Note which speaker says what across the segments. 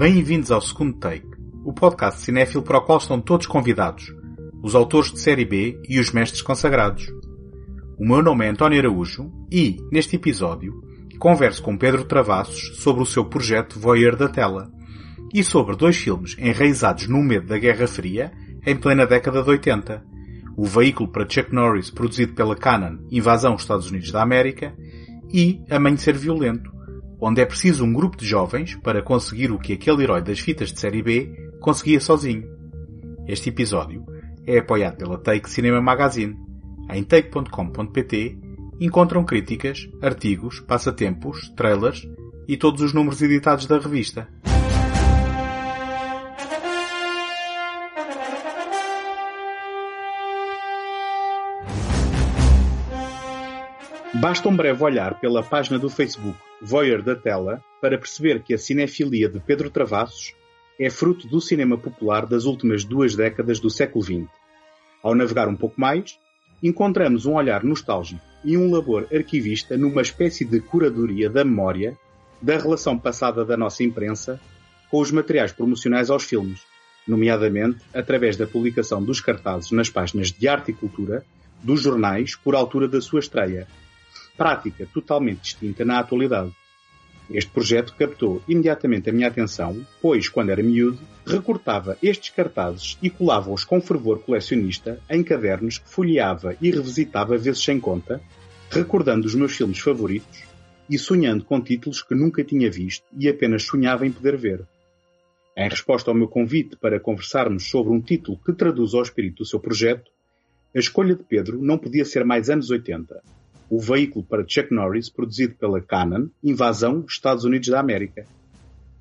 Speaker 1: Bem-vindos ao segundo take, o podcast cinéfilo para o qual estão todos convidados, os autores de série B e os mestres consagrados. O meu nome é António Araújo e, neste episódio, converso com Pedro Travassos sobre o seu projeto Voyeur da Tela e sobre dois filmes enraizados no medo da Guerra Fria em plena década de 80. O veículo para Chuck Norris produzido pela Canon Invasão Estados Unidos da América e Amanhecer Violento, onde é preciso um grupo de jovens para conseguir o que aquele herói das fitas de série B conseguia sozinho. Este episódio é apoiado pela Take Cinema Magazine. Em take.com.pt encontram críticas, artigos, passatempos, trailers e todos os números editados da revista. Basta um breve olhar pela página do Facebook Voyeur da Tela para perceber que a cinefilia de Pedro Travassos é fruto do cinema popular das últimas duas décadas do século XX. Ao navegar um pouco mais, encontramos um olhar nostálgico e um labor arquivista numa espécie de curadoria da memória da relação passada da nossa imprensa com os materiais promocionais aos filmes, nomeadamente através da publicação dos cartazes nas páginas de arte e cultura dos jornais por altura da sua estreia, prática totalmente distinta na atualidade. Este projeto captou imediatamente a minha atenção, pois, quando era miúdo, recortava estes cartazes e colava-os com fervor colecionista em cadernos que folheava e revisitava vezes sem conta, recordando os meus filmes favoritos e sonhando com títulos que nunca tinha visto e apenas sonhava em poder ver. Em resposta ao meu convite para conversarmos sobre um título que traduz ao espírito do seu projeto, a escolha de Pedro não podia ser mais anos 80 o veículo para Chuck Norris produzido pela Canon, Invasão Estados Unidos da América.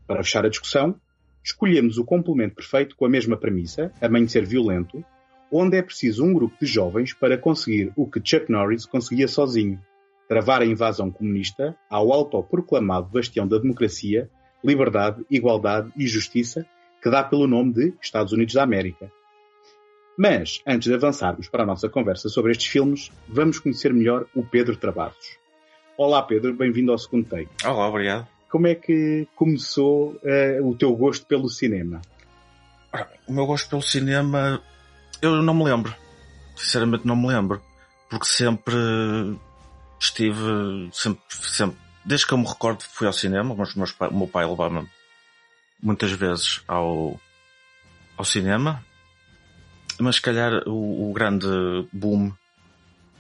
Speaker 1: Para fechar a discussão, escolhemos o complemento perfeito com a mesma premissa, Amanhecer Violento, onde é preciso um grupo de jovens para conseguir o que Chuck Norris conseguia sozinho, travar a invasão comunista ao autoproclamado bastião da democracia, liberdade, igualdade e justiça que dá pelo nome de Estados Unidos da América. Mas, antes de avançarmos para a nossa conversa sobre estes filmes, vamos conhecer melhor o Pedro Travassos. Olá Pedro, bem-vindo ao segundo take.
Speaker 2: Olá, obrigado.
Speaker 1: Como é que começou uh, o teu gosto pelo cinema?
Speaker 2: O meu gosto pelo cinema, eu não me lembro. Sinceramente não me lembro. Porque sempre estive, sempre, sempre, desde que eu me recordo fui ao cinema, mas o meu pai levava-me muitas vezes ao, ao cinema mas se calhar o, o, grande boom,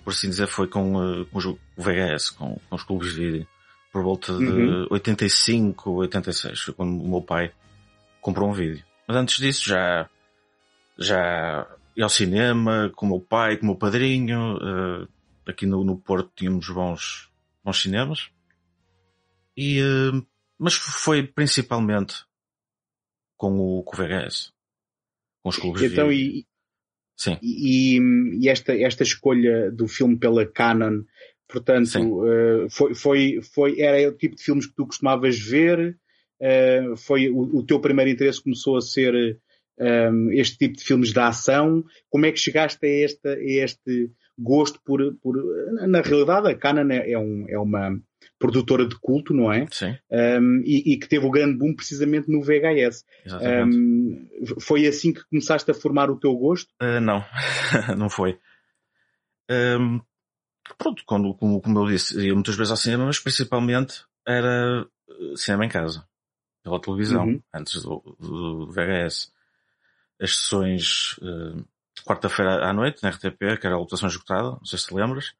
Speaker 2: por assim dizer, foi com, uh, com o VHS, com, com, os clubes de vídeo. Por volta de uhum. 85, 86, foi quando o meu pai comprou um vídeo. Mas antes disso já, já ia ao cinema com o meu pai, com o meu padrinho. Uh, aqui no, no Porto tínhamos bons, bons cinemas. E, uh, mas foi principalmente com o, com o VHS. Com os clubes
Speaker 1: então,
Speaker 2: de vídeo.
Speaker 1: Sim. E, e, esta, esta escolha do filme pela Canon, portanto, uh, foi, foi, foi, era o tipo de filmes que tu costumavas ver? Uh, foi o, o, teu primeiro interesse começou a ser um, este tipo de filmes de ação? Como é que chegaste a, esta, a este gosto por, por. Na realidade, a Canon é, é, um, é uma produtora de culto, não é?
Speaker 2: Sim.
Speaker 1: Um, e, e, que teve o grande boom precisamente no VHS.
Speaker 2: Exatamente. Um,
Speaker 1: foi assim que começaste a formar o teu gosto?
Speaker 2: Uh, não, não foi. Um, pronto, quando, como, como eu disse, ia muitas vezes ao cinema, mas principalmente era eh, cinema em casa, pela televisão, uhum. antes do, do, VHS. As sessões uh, quarta-feira à noite, na RTP, que era a lotação esgotada, não sei se te lembras.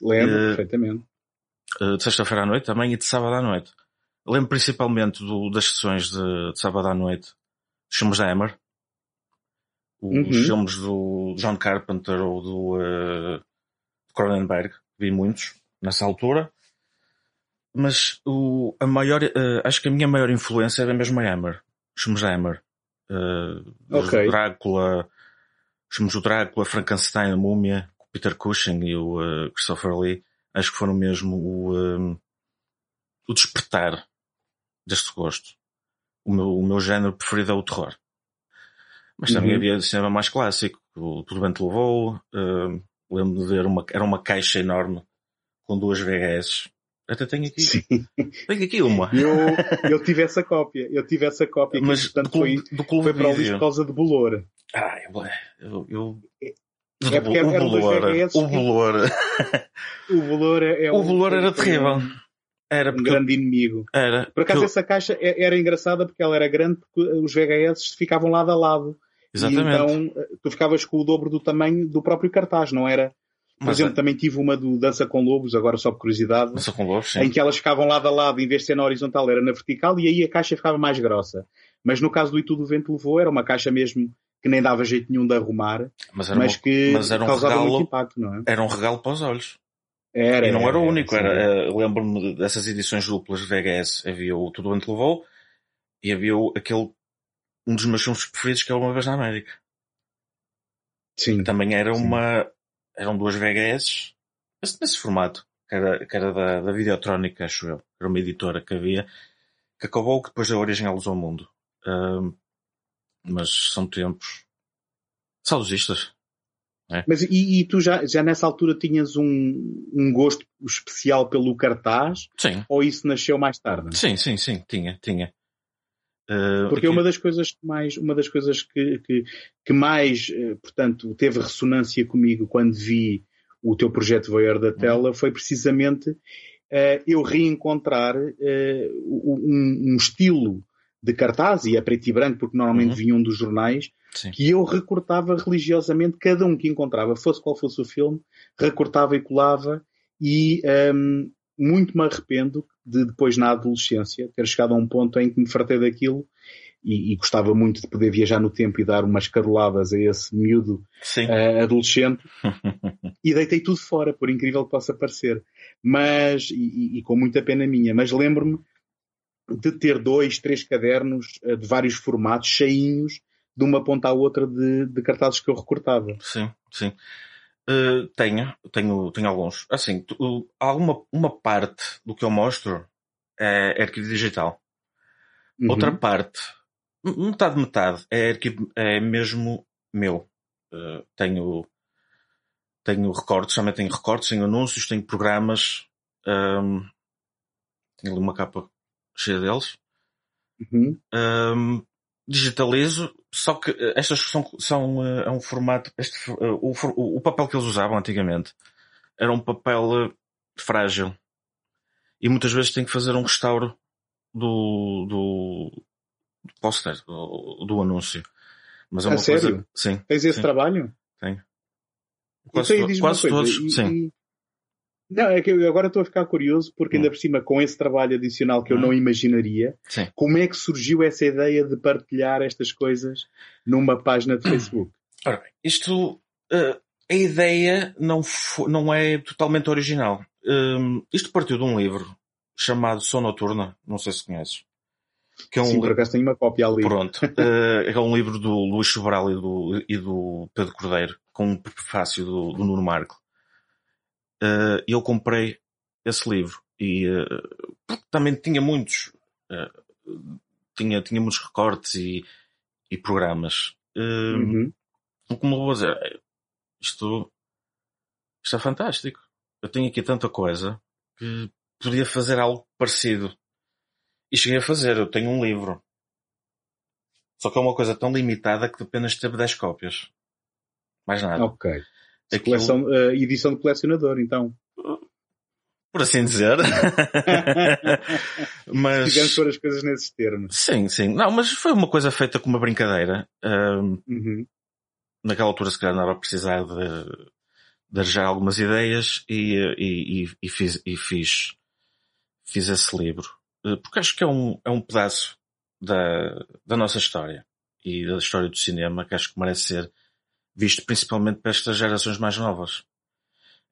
Speaker 1: Lembro, uh, perfeitamente.
Speaker 2: Uh, de sexta-feira à noite também e de sábado à noite. Lembro principalmente do, das sessões de, de, sábado à noite, dos filmes da Hammer. Os uhum. filmes do John Carpenter ou do uh, Cronenberg, vi muitos nessa altura. Mas o, a maior, uh, acho que a minha maior influência era mesmo a Hammer. Os filmes da Hammer. Uh, okay. Drácula, Chamamos o Drácula, Frankenstein, a Múmia, o Peter Cushing e o uh, Christopher Lee, acho que foram mesmo o, um, o despertar deste gosto. O meu, o meu género preferido é o terror. Mas também uhum. havia cinema mais clássico, o Tudo Bem Te Levou, uh, lembro de ver uma, era uma caixa enorme com duas VHS Até tenho aqui. Sim. Tenho aqui uma.
Speaker 1: Eu, eu tive essa cópia. Eu tive essa cópia.
Speaker 2: Mas que, portanto, do clube, foi, do clube
Speaker 1: foi para o lixo por causa de Bolor.
Speaker 2: Ah, eu... eu...
Speaker 1: É porque o
Speaker 2: bolor, o bolor.
Speaker 1: O bolor é
Speaker 2: o bolor era terrível.
Speaker 1: Era um grande inimigo.
Speaker 2: Era.
Speaker 1: Por acaso eu... essa caixa é, era engraçada porque ela era grande porque os VHS ficavam lado a lado.
Speaker 2: Exatamente.
Speaker 1: E então eh, tu ficavas com o dobro do tamanho do próprio cartaz, não era? Por Mas exemplo, é... também tive uma do Dança com Lobos, agora só por curiosidade.
Speaker 2: Dança com Lobos, sim.
Speaker 1: Em que elas ficavam lado a lado, em vez de ser na horizontal, era na vertical, e aí a caixa ficava mais grossa. Mas no caso do E Tudo o Vento Levou, era uma caixa mesmo que nem dava jeito nenhum de arrumar, mas, mas uma... que mas era um causava regalo... muito impacto, não é?
Speaker 2: Era um regalo para os olhos.
Speaker 1: Era,
Speaker 2: e não
Speaker 1: era,
Speaker 2: era o único, era, era lembro-me dessas edições duplas de VHS, havia o Tudo Vento Levou, e havia o, aquele, um dos meus filmes preferidos que é Uma Vez na América.
Speaker 1: Sim.
Speaker 2: Também era Sim. uma, eram duas VHS, nesse formato, que era, que era da, da Videotrónica, acho eu. Era uma editora que havia, que acabou que depois deu origem à Luz ao Mundo. Um, mas são tempos saudosistas. É.
Speaker 1: Mas e, e, tu já, já nessa altura tinhas um, um gosto especial pelo cartaz?
Speaker 2: Sim.
Speaker 1: Ou isso nasceu mais tarde?
Speaker 2: Sim, sim, sim, tinha, tinha.
Speaker 1: Uh, Porque aqui... uma das coisas que mais, uma das coisas que, que, que mais, uh, portanto, teve ressonância comigo quando vi o teu projeto Voyeur da Tela foi precisamente uh, eu reencontrar um, um, estilo de cartaz, e é preto e branco porque normalmente uhum. vinham dos jornais, Sim. que eu recortava religiosamente cada um que encontrava, fosse qual fosse o filme, recortava e colava e um, muito me arrependo de depois na adolescência ter chegado a um ponto em que me fartei daquilo e, e gostava muito de poder viajar no tempo e dar umas caroladas a esse miúdo uh, adolescente e deitei tudo fora, por incrível que possa parecer. Mas, e, e com muita pena minha, mas lembro-me de ter dois, três cadernos uh, de vários formatos, cheinhos, de uma ponta à outra de, de cartazes que eu recortava.
Speaker 2: Sim, sim. Uh, tenho, tenho, tenho alguns. Assim, tu, alguma uma parte do que eu mostro é, é arquivo digital. Uhum. Outra parte, metade, metade, é, arquivo, é mesmo meu. Uh, tenho, tenho recortes, também tenho recortes, tenho anúncios, tenho programas. Um, tenho ali uma capa cheia deles.
Speaker 1: Uhum.
Speaker 2: Um, digitalizo, só que eh, estas são, são uh, é um formato, este, uh, o, o, papel que eles usavam antigamente era um papel frágil e muitas vezes tem que fazer um restauro do, do, do póster, do, do, anúncio.
Speaker 1: Mas é uma sério? coisa. Sim. Tens esse
Speaker 2: sim.
Speaker 1: trabalho?
Speaker 2: Tenho.
Speaker 1: Quase, então, quase todos, e,
Speaker 2: sim.
Speaker 1: Não, é que eu agora estou a ficar curioso porque ainda hum. por cima com esse trabalho adicional que eu hum. não imaginaria,
Speaker 2: Sim.
Speaker 1: como é que surgiu essa ideia de partilhar estas coisas numa página de Facebook?
Speaker 2: Ora bem, isto, uh, a ideia não, não é totalmente original. Isto partiu de um livro chamado Som Noturna, não sei se conheces.
Speaker 1: Que é um Sim, por acaso tenho uma cópia ali.
Speaker 2: Pronto. uh, é um livro do Luís Sobral e do, e do Pedro Cordeiro, com um prefácio do, do Nuno Marco uh, eu comprei esse livro e uh, também tinha muitos uh, tinha, tinha muitos recortes e, e programas.
Speaker 1: Uhum.
Speaker 2: como vou dizer isto isto é fantástico. Eu tenho aqui tanta coisa que podia fazer algo parecido. E cheguei a fazer eu tenho um livro. Só que é uma coisa tão limitada que apenas teve 10 cópias. Mais nada.
Speaker 1: Ok Aquilo... Coleção, uh, edição de colecionador, então.
Speaker 2: Por assim dizer. mas...
Speaker 1: Digamos pôr as coisas nesses termos.
Speaker 2: Sim, sim. Não, mas foi uma coisa feita com uma brincadeira.
Speaker 1: uhum.
Speaker 2: Naquela altura se calhar andava a precisar de, de já algumas ideias e, e, e, e, fiz, e fiz, fiz esse livro. Eh, porque acho que é um, é um pedaço da, da nossa história e da história do cinema que acho que merece ser visto principalmente para estas gerações mais novas,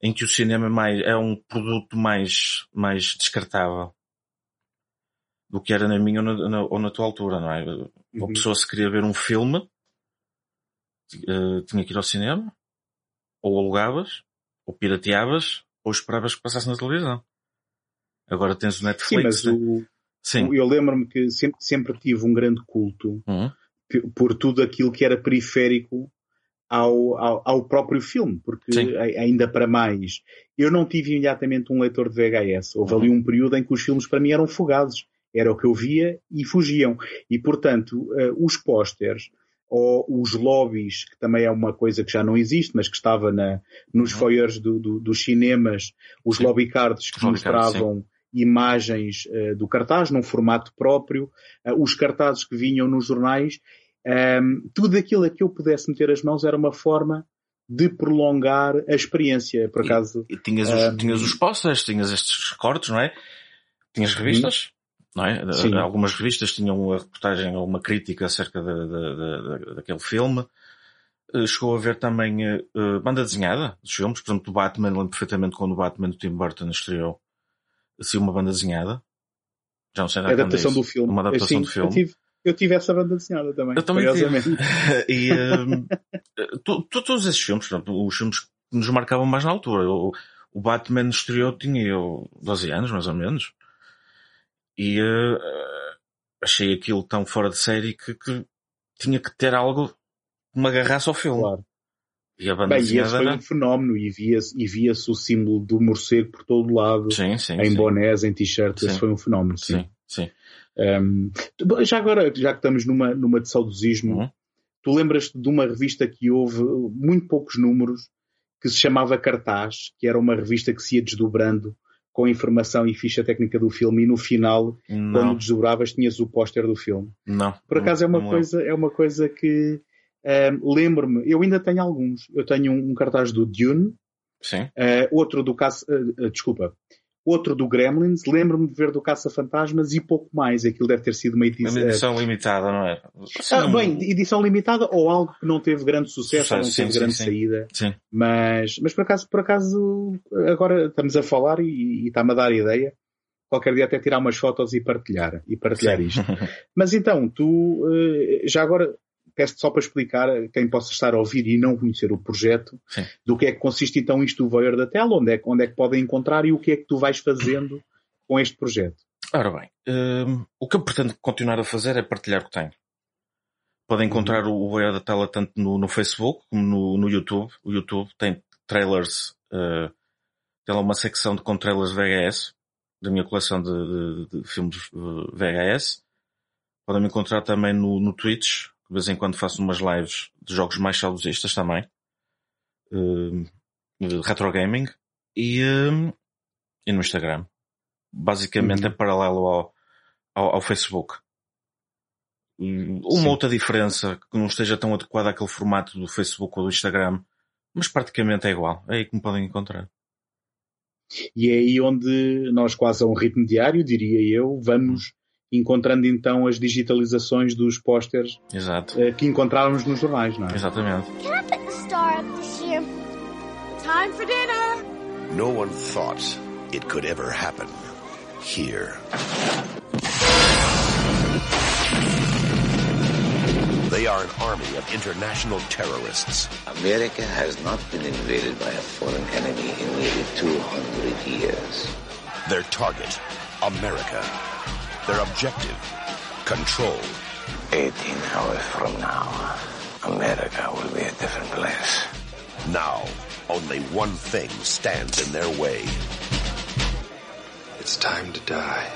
Speaker 2: em que o cinema é, mais, é um produto mais, mais descartável do que era na minha ou na, na, ou na tua altura, não é? Uhum. Uma pessoa se queria ver um filme, uh, tinha que ir ao cinema, ou alugavas, ou pirateavas, ou esperavas que passasse na televisão. Agora tens o Netflix.
Speaker 1: Sim, mas o, Sim. eu lembro-me que sempre, sempre tive um grande culto
Speaker 2: uhum.
Speaker 1: por tudo aquilo que era periférico ao, ao, ao próprio filme, porque Sim. ainda para mais, eu não tive imediatamente um leitor de VHS. Houve uhum. ali um período em que os filmes para mim eram fugazes. Era o que eu via e fugiam. E, portanto, uh, os pósteres ou os lobbies, que também é uma coisa que já não existe, mas que estava na, nos uhum. foyers do, do, dos cinemas, os sim. lobby cards que mostravam imagens uh, do cartaz num formato próprio, uh, os cartazes que vinham nos jornais, um, tudo aquilo a que eu pudesse meter as mãos era uma forma de prolongar a experiência, por acaso.
Speaker 2: E, e tinhas, os, ehm, tinhas os posters, tinhas estes cortes, não é? Tinhas revistas, não é? Sim. Algumas revistas tinham uma reportagem ou uma crítica acerca de, de, de, daquele filme. Eh, chegou a ver também uh, banda desenhada dos filmes, por exemplo, do Batman, lembro perfeitamente quando o Batman do Tim Burton estreou assim uma banda desenhada. Já não sei
Speaker 1: nada. É adaptação do filme.
Speaker 2: Uma adaptação Sim, do filme.
Speaker 1: Eu tive, eu tive essa banda desenhada também.
Speaker 2: Eu também tive. e um, tu, tu, todos esses filmes, os filmes que nos marcavam mais na altura. O, o Batman estreou, tinha eu 12 anos, mais ou menos. E uh, achei aquilo tão fora de série que, que tinha que ter algo que me agarrasse ao filme. Claro.
Speaker 1: E a banda Bem, esse foi um fenómeno e via-se e via o símbolo do morcego por todo lado.
Speaker 2: Sim, sim,
Speaker 1: em
Speaker 2: sim.
Speaker 1: bonés, em t-shirts, esse foi um fenómeno, sim.
Speaker 2: Sim, sim.
Speaker 1: Um, já agora, já que estamos numa, numa de saudosismo, uhum. tu lembras-te de uma revista que houve muito poucos números, que se chamava Cartaz, que era uma revista que se ia desdobrando com informação e ficha técnica do filme e no final, não. quando desdobravas, tinhas o póster do filme.
Speaker 2: Não.
Speaker 1: Por acaso é uma coisa, é uma coisa que uh, lembro-me, eu ainda tenho alguns. Eu tenho um, um cartaz do Dune,
Speaker 2: Sim.
Speaker 1: Uh, outro do caça, uh, desculpa, outro do Gremlins, lembro-me de ver do Caça-Fantasmas e pouco mais. Aquilo deve ter sido uma edição,
Speaker 2: uma edição limitada, não é?
Speaker 1: Ah, bem, edição limitada ou algo que não teve grande sucesso, sucesso não teve sim, grande
Speaker 2: sim,
Speaker 1: saída.
Speaker 2: Sim.
Speaker 1: Mas, mas por acaso, por acaso, agora estamos a falar e, e está-me a dar ideia. Qualquer dia até tirar umas fotos e partilhar, e partilhar isto. mas então, tu, eh, já agora, peço só para explicar a quem possa estar a ouvir e não conhecer o projeto,
Speaker 2: Sim.
Speaker 1: do que é que consiste então isto do Voyeur da Tela, onde é, onde é que podem encontrar e o que é que tu vais fazendo com este projeto.
Speaker 2: Ora bem, um, o que eu pretendo continuar a fazer é partilhar o que tenho. Podem encontrar uhum. o Voyeur da Tela tanto no, no, Facebook como no, no YouTube. O YouTube tem trailers, uh, tem lá uma secção de, com trailers VHS, da minha coleção de, de, de filmes uh, VHS. Podem me encontrar também no, no Twitch, de vez em quando faço umas lives de jogos mais saudosistas também. Uh, de retro gaming. E, uh, e no Instagram. Basicamente uhum. é paralelo ao, ao, ao Facebook. Uma Sim. outra diferença que não esteja tão adequada àquele formato do Facebook ou do Instagram, mas praticamente é igual. É aí que me podem encontrar.
Speaker 1: E é aí onde nós, quase a um ritmo diário, diria eu, vamos encontrando então as digitalizações dos pósteres uh, que encontrávamos nos jornais, não é?
Speaker 2: Exatamente. Time for dinner. No one thought it could ever happen here. They are an army of international terrorists. America has not been invaded by a foreign enemy in nearly 200 years. Their target, America. Their objective, control. 18 hours from now, America will be a different place. Now, only one thing stands in their way. It's time to die.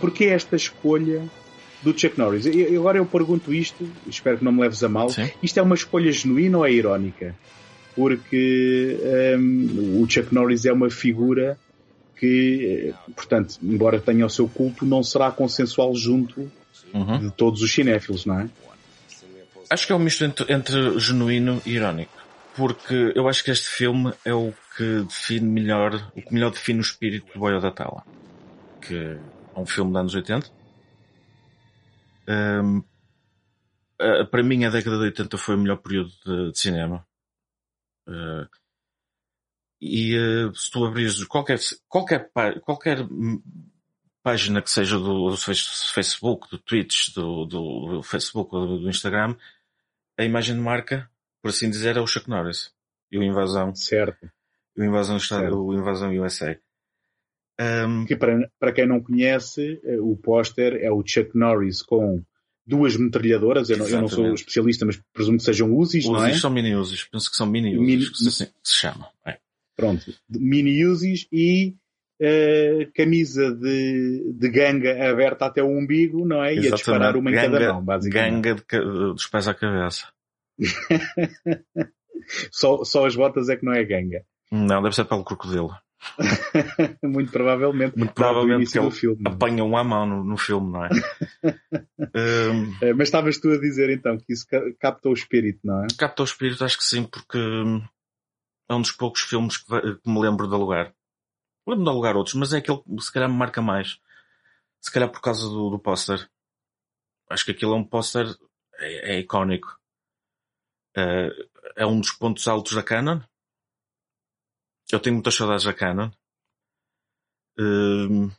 Speaker 1: Porque esta escolha do Chuck Norris? E agora eu pergunto isto, espero que não me leves a mal.
Speaker 2: Sim.
Speaker 1: Isto é uma escolha genuína ou é irónica? Porque um, o Chuck Norris é uma figura que, portanto, embora tenha o seu culto, não será consensual junto uhum. de todos os cinéfilos, não é?
Speaker 2: Acho que é um misto entre, entre, genuíno e irónico. Porque eu acho que este filme é o que define melhor, o que melhor define o espírito do Boio da Tela. Que é um filme dos anos 80. Um, para mim a década de 80 foi o melhor período de, de cinema. Uh, e uh, se tu abrires qualquer, qualquer, qualquer página que seja do, do Facebook, do Twitch, do, do, do Facebook ou do, do, Instagram, a imagem de marca, por assim dizer, é o Chuck Norris. E o Invasão.
Speaker 1: Certo.
Speaker 2: E o Invasão, Estado, o Invasão USA.
Speaker 1: Um... Que para, para quem não conhece, eh, o póster é o Chuck Norris com duas metralhadoras, eu não, eu não, sou especialista, mas presumo que sejam Uzis, não é?
Speaker 2: são mini Uzis, penso que são mini Uzis, mini... que, assim, que se chamam. É.
Speaker 1: Pronto, mini Uzis e uh, camisa de, de ganga aberta até o umbigo, não é? E a disparar uma em ganga, cada mão, basicamente.
Speaker 2: Ganga de, dos pés à cabeça.
Speaker 1: só, só as botas é que não é ganga.
Speaker 2: Não, deve ser pelo crocodilo.
Speaker 1: Muito provavelmente.
Speaker 2: Muito provavelmente que ele filme, apanha um à mão no, no filme, não é?
Speaker 1: um, Mas estavas tu a dizer então que isso capta o espírito, não é?
Speaker 2: Capta o espírito, acho que sim, porque é um dos poucos filmes que, que me lembro de alugar. Lembro de alugar outros, mas é aquele que se calhar me marca mais. Se calhar por causa do, do póster. Acho que aquilo é um póster é, é icónico. É, é um dos pontos altos da Canon eu tenho muitas saudades da Canon. Uh,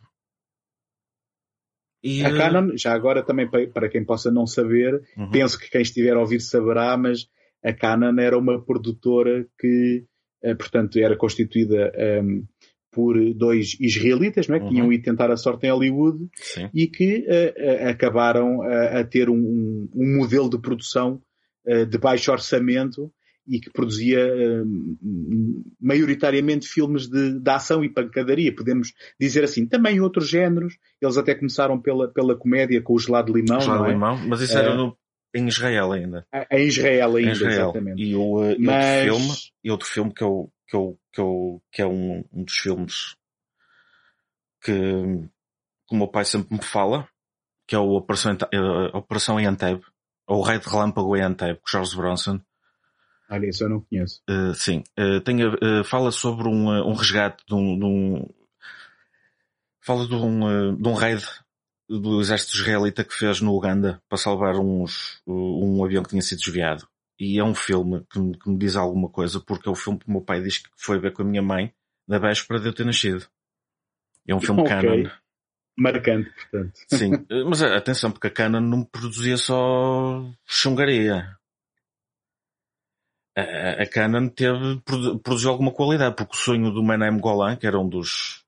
Speaker 1: e, a Canon, já agora também para quem possa não saber, uhum. penso que quem estiver a ouvir saberá, mas a Canon era uma produtora que, portanto, era constituída um, ehm, por dois israelitas, não é? que uhum. iam ir tentar a sorte em Hollywood
Speaker 2: Sim.
Speaker 1: e que uh, uh, acabaram uh, a ter um, um, modelo de produção de baixo orçamento e que produzia uh, maioritariamente filmes de, de, ação e pancadaria, podemos dizer assim. Também outros géneros, eles até começaram pela, pela comédia com o gelado de limão.
Speaker 2: Gelado
Speaker 1: de
Speaker 2: é? limão, mas isso era uh, no, em Israel ainda.
Speaker 1: Em Israel ainda, em Israel. exatamente.
Speaker 2: E, o, uh, mas... outro filme, e outro filme que, eu, que, eu, que, eu, que é um, um dos filmes que, que o meu pai sempre me fala, que é o Operação, Operação em Anteb, ou o Rei de Relâmpago em Anteb, com Charles Bronson
Speaker 1: Olha, isso eu não conheço.
Speaker 2: Uh, sim. Uh, tem, uh, fala sobre um, um resgate de um, de um, fala de um, de um raid do exército israelita que fez no Uganda para salvar uns, um avião que tinha sido desviado. E é um filme que me, que me diz alguma coisa, porque é o filme que o meu pai diz que foi ver com a minha mãe na véspera de eu ter nascido. É um filme okay. canon.
Speaker 1: Marcante, portanto.
Speaker 2: Sim, mas atenção, porque a Canon não produzia só chungaria a, Canon teve, produziu alguma qualidade, porque o sonho do Menem Golan, que era um dos,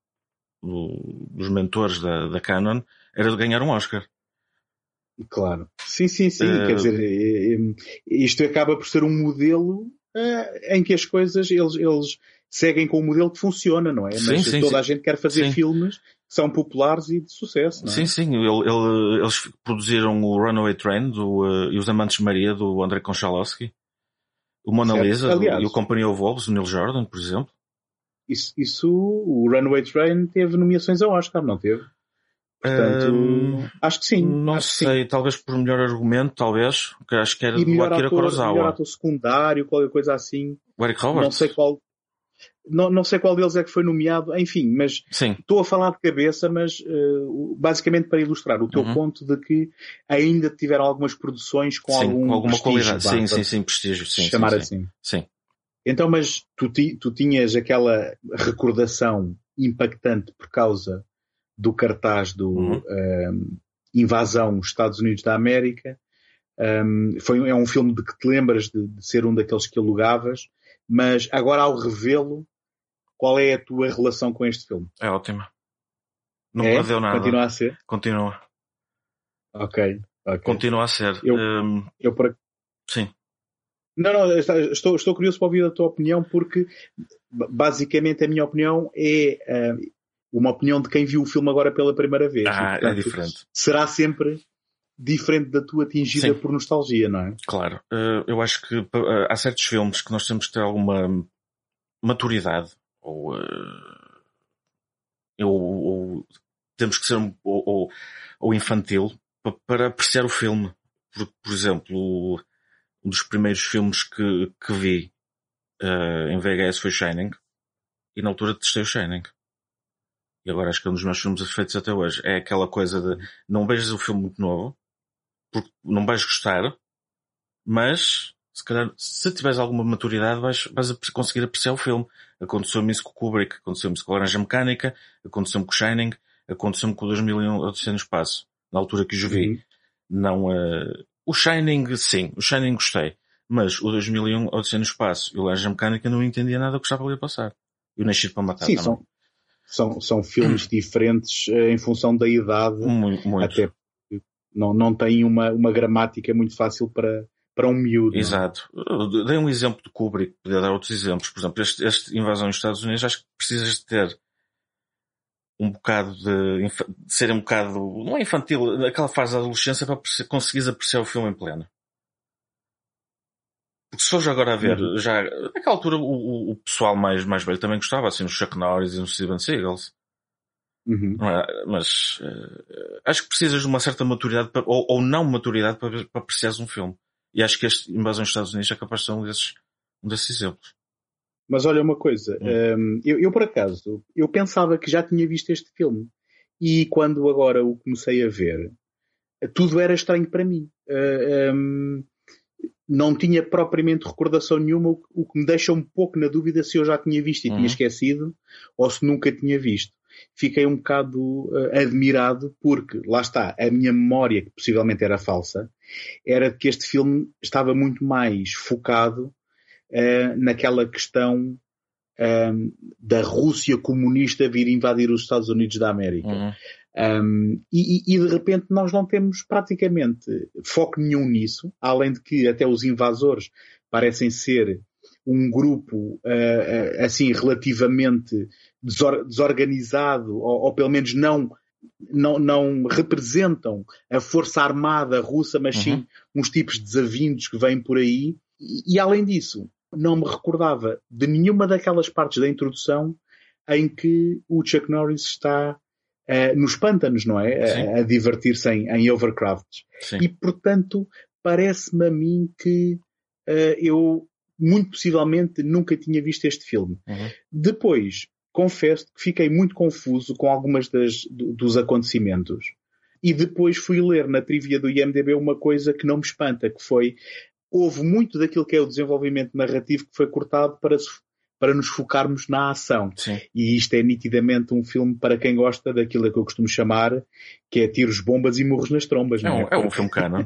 Speaker 2: do, dos mentores da, da Canon, era de ganhar um Oscar.
Speaker 1: Claro. Sim, sim, sim. Uh, Quer dizer, é, é, isto acaba por ser um modelo uh, em que as coisas, eles, eles seguem com um modelo que funciona, não é? Sim, Mas sim, toda sim. a gente quer fazer filmes que são populares e de sucesso, não é?
Speaker 2: Sim, sim. Ele, ele, eles produziram o Runaway Train do, uh, e Os Amantes de Maria, do André Konchalovsky. O Mona Lisa Aliás, e o Company of Wolves, o Neil Jordan, por exemplo.
Speaker 1: Isso, isso, o Runaway Train teve nomeações ao Oscar, não teve? Portanto, acho que sim.
Speaker 2: Não sei,
Speaker 1: sim.
Speaker 2: talvez por melhor argumento, talvez, que acho que era
Speaker 1: e do Akira ator, Kurosawa. Melhor ator secundário, qualquer coisa assim.
Speaker 2: O Eric Roberts?
Speaker 1: Não sei qual, não, não sei qual deles é que foi nomeado, enfim, mas
Speaker 2: Sim.
Speaker 1: estou a falar de cabeça, mas uh, basicamente para ilustrar o teu uhum. ponto de que ainda tiveram algumas produções com
Speaker 2: sim,
Speaker 1: algum
Speaker 2: com alguma qualidade. Sim, sim, sim, prestígio, sim.
Speaker 1: Chamar
Speaker 2: sim,
Speaker 1: assim.
Speaker 2: Sim.
Speaker 1: Então, mas tu, ti, tu tinhas aquela recordação impactante por causa do cartaz do uhum. um, ehm, Invasão Estados Unidos da América. Um, ehm, foi, é um filme de que te lembras de, de ser um daqueles que alugavas, mas agora ao revê-lo qual é a tua relação com este filme?
Speaker 2: É ótima. Não
Speaker 1: é?
Speaker 2: perdeu nada.
Speaker 1: Continua a ser?
Speaker 2: Continua.
Speaker 1: Ok. okay.
Speaker 2: Continua a ser.
Speaker 1: Eu,
Speaker 2: um...
Speaker 1: eu por...
Speaker 2: Sim.
Speaker 1: Não, não, estou, estou curioso para ouvir a tua opinião porque basicamente a minha opinião é uh, uma opinião de quem viu o filme agora pela primeira vez.
Speaker 2: Ah, e, portanto, é diferente.
Speaker 1: Será sempre diferente da tua atingida Sim. por nostalgia, não é?
Speaker 2: Claro. Uh, eu acho que uh, há certos filmes que nós temos que ter alguma maturidade ou, ou, ou, temos que ser um, ou, ou infantil para, apreciar o filme. Por, por exemplo, um dos primeiros filmes que, que vi em VHS foi Shining e na altura testei o Shining. E agora acho que é um dos meus filmes feitos até hoje. É aquela coisa de não vejas o filme muito novo, porque não vais gostar, mas se calhar, se tiveres alguma maturidade, vais, vais conseguir apreciar o filme. Aconteceu-me isso com o Kubrick, aconteceu-me isso com a Laranja Mecânica, aconteceu-me com o Shining, aconteceu-me com o 2001 Odisseia no Espaço, na altura que o vi. Uhum. Não, uh... o Shining, sim, o Shining gostei. Mas o 2001 Odisseia no Espaço e o Laranja Mecânica não entendia nada do que estava ali a passar. E o Nascido para Matar
Speaker 1: sim,
Speaker 2: também.
Speaker 1: São, são, são filmes diferentes uh, em função da idade.
Speaker 2: Muito, muito.
Speaker 1: Até Não, não tem uma, uma gramática muito fácil para, para um miúdo.
Speaker 2: Exato. Dei um exemplo de Kubrick, podia dar outros exemplos. Por exemplo, este, este invasão nos Estados Unidos, acho que precisas de ter um bocado de, de, ser um bocado, não é infantil, aquela fase da adolescência para conseguires apreciar o filme em pleno. Porque se fores agora a ver, uhum. já, naquela altura o, o, pessoal mais, mais velho também gostava, assim, nos Chuck Norris e nos Steven Seagals. Uhum. É? Mas uh, acho que precisas de uma certa maturidade para, ou, ou, não maturidade para, para apreciares um filme. E acho que este Invasão dos Estados Unidos é capaz de ser um desses, um desses exemplos.
Speaker 1: Mas olha uma coisa, hum. um, eu, eu, por acaso, eu pensava que já tinha visto este filme. E quando agora o comecei a ver, tudo era estranho para mim. Uh, um, não tinha propriamente recordação nenhuma, o que me deixa um pouco na dúvida se eu já tinha visto e uhum. tinha esquecido, ou se nunca tinha visto. Fiquei um bocado uh, admirado porque, lá está, a minha memória, que possivelmente era falsa, era de que este filme estava muito mais focado uh, naquela questão um, da Rússia comunista vir invadir os Estados Unidos da América. Uhum. Um, e, e, de repente nós não temos praticamente foco nenhum nisso, além de que até os invasores parecem ser um grupo uh, assim relativamente desor desorganizado ou, ou, pelo menos não não, não representam a força armada russa, mas sim uhum. uns tipos desavindos que vêm por aí. E, e além disso, não me recordava de nenhuma daquelas partes da introdução em que o Chuck Norris está uh, nos pântanos, não é? A, a divertir-se em, em overcrafts. Sim. E, portanto, parece-me a mim que uh, eu, muito possivelmente, nunca tinha visto este filme. Uhum. Depois, confesso que fiquei muito confuso com algumas das, do, dos acontecimentos. E depois fui ler na trivia do IMDB uma coisa que não me espanta, que foi houve muito daquilo que é o desenvolvimento narrativo que foi cortado para para nos focarmos na ação. Sim. E isto é nitidamente um filme para quem gosta daquilo que eu costumo chamar, que é tiros, bombas e murros nas trombas.
Speaker 2: É, um, é? é um filme canon.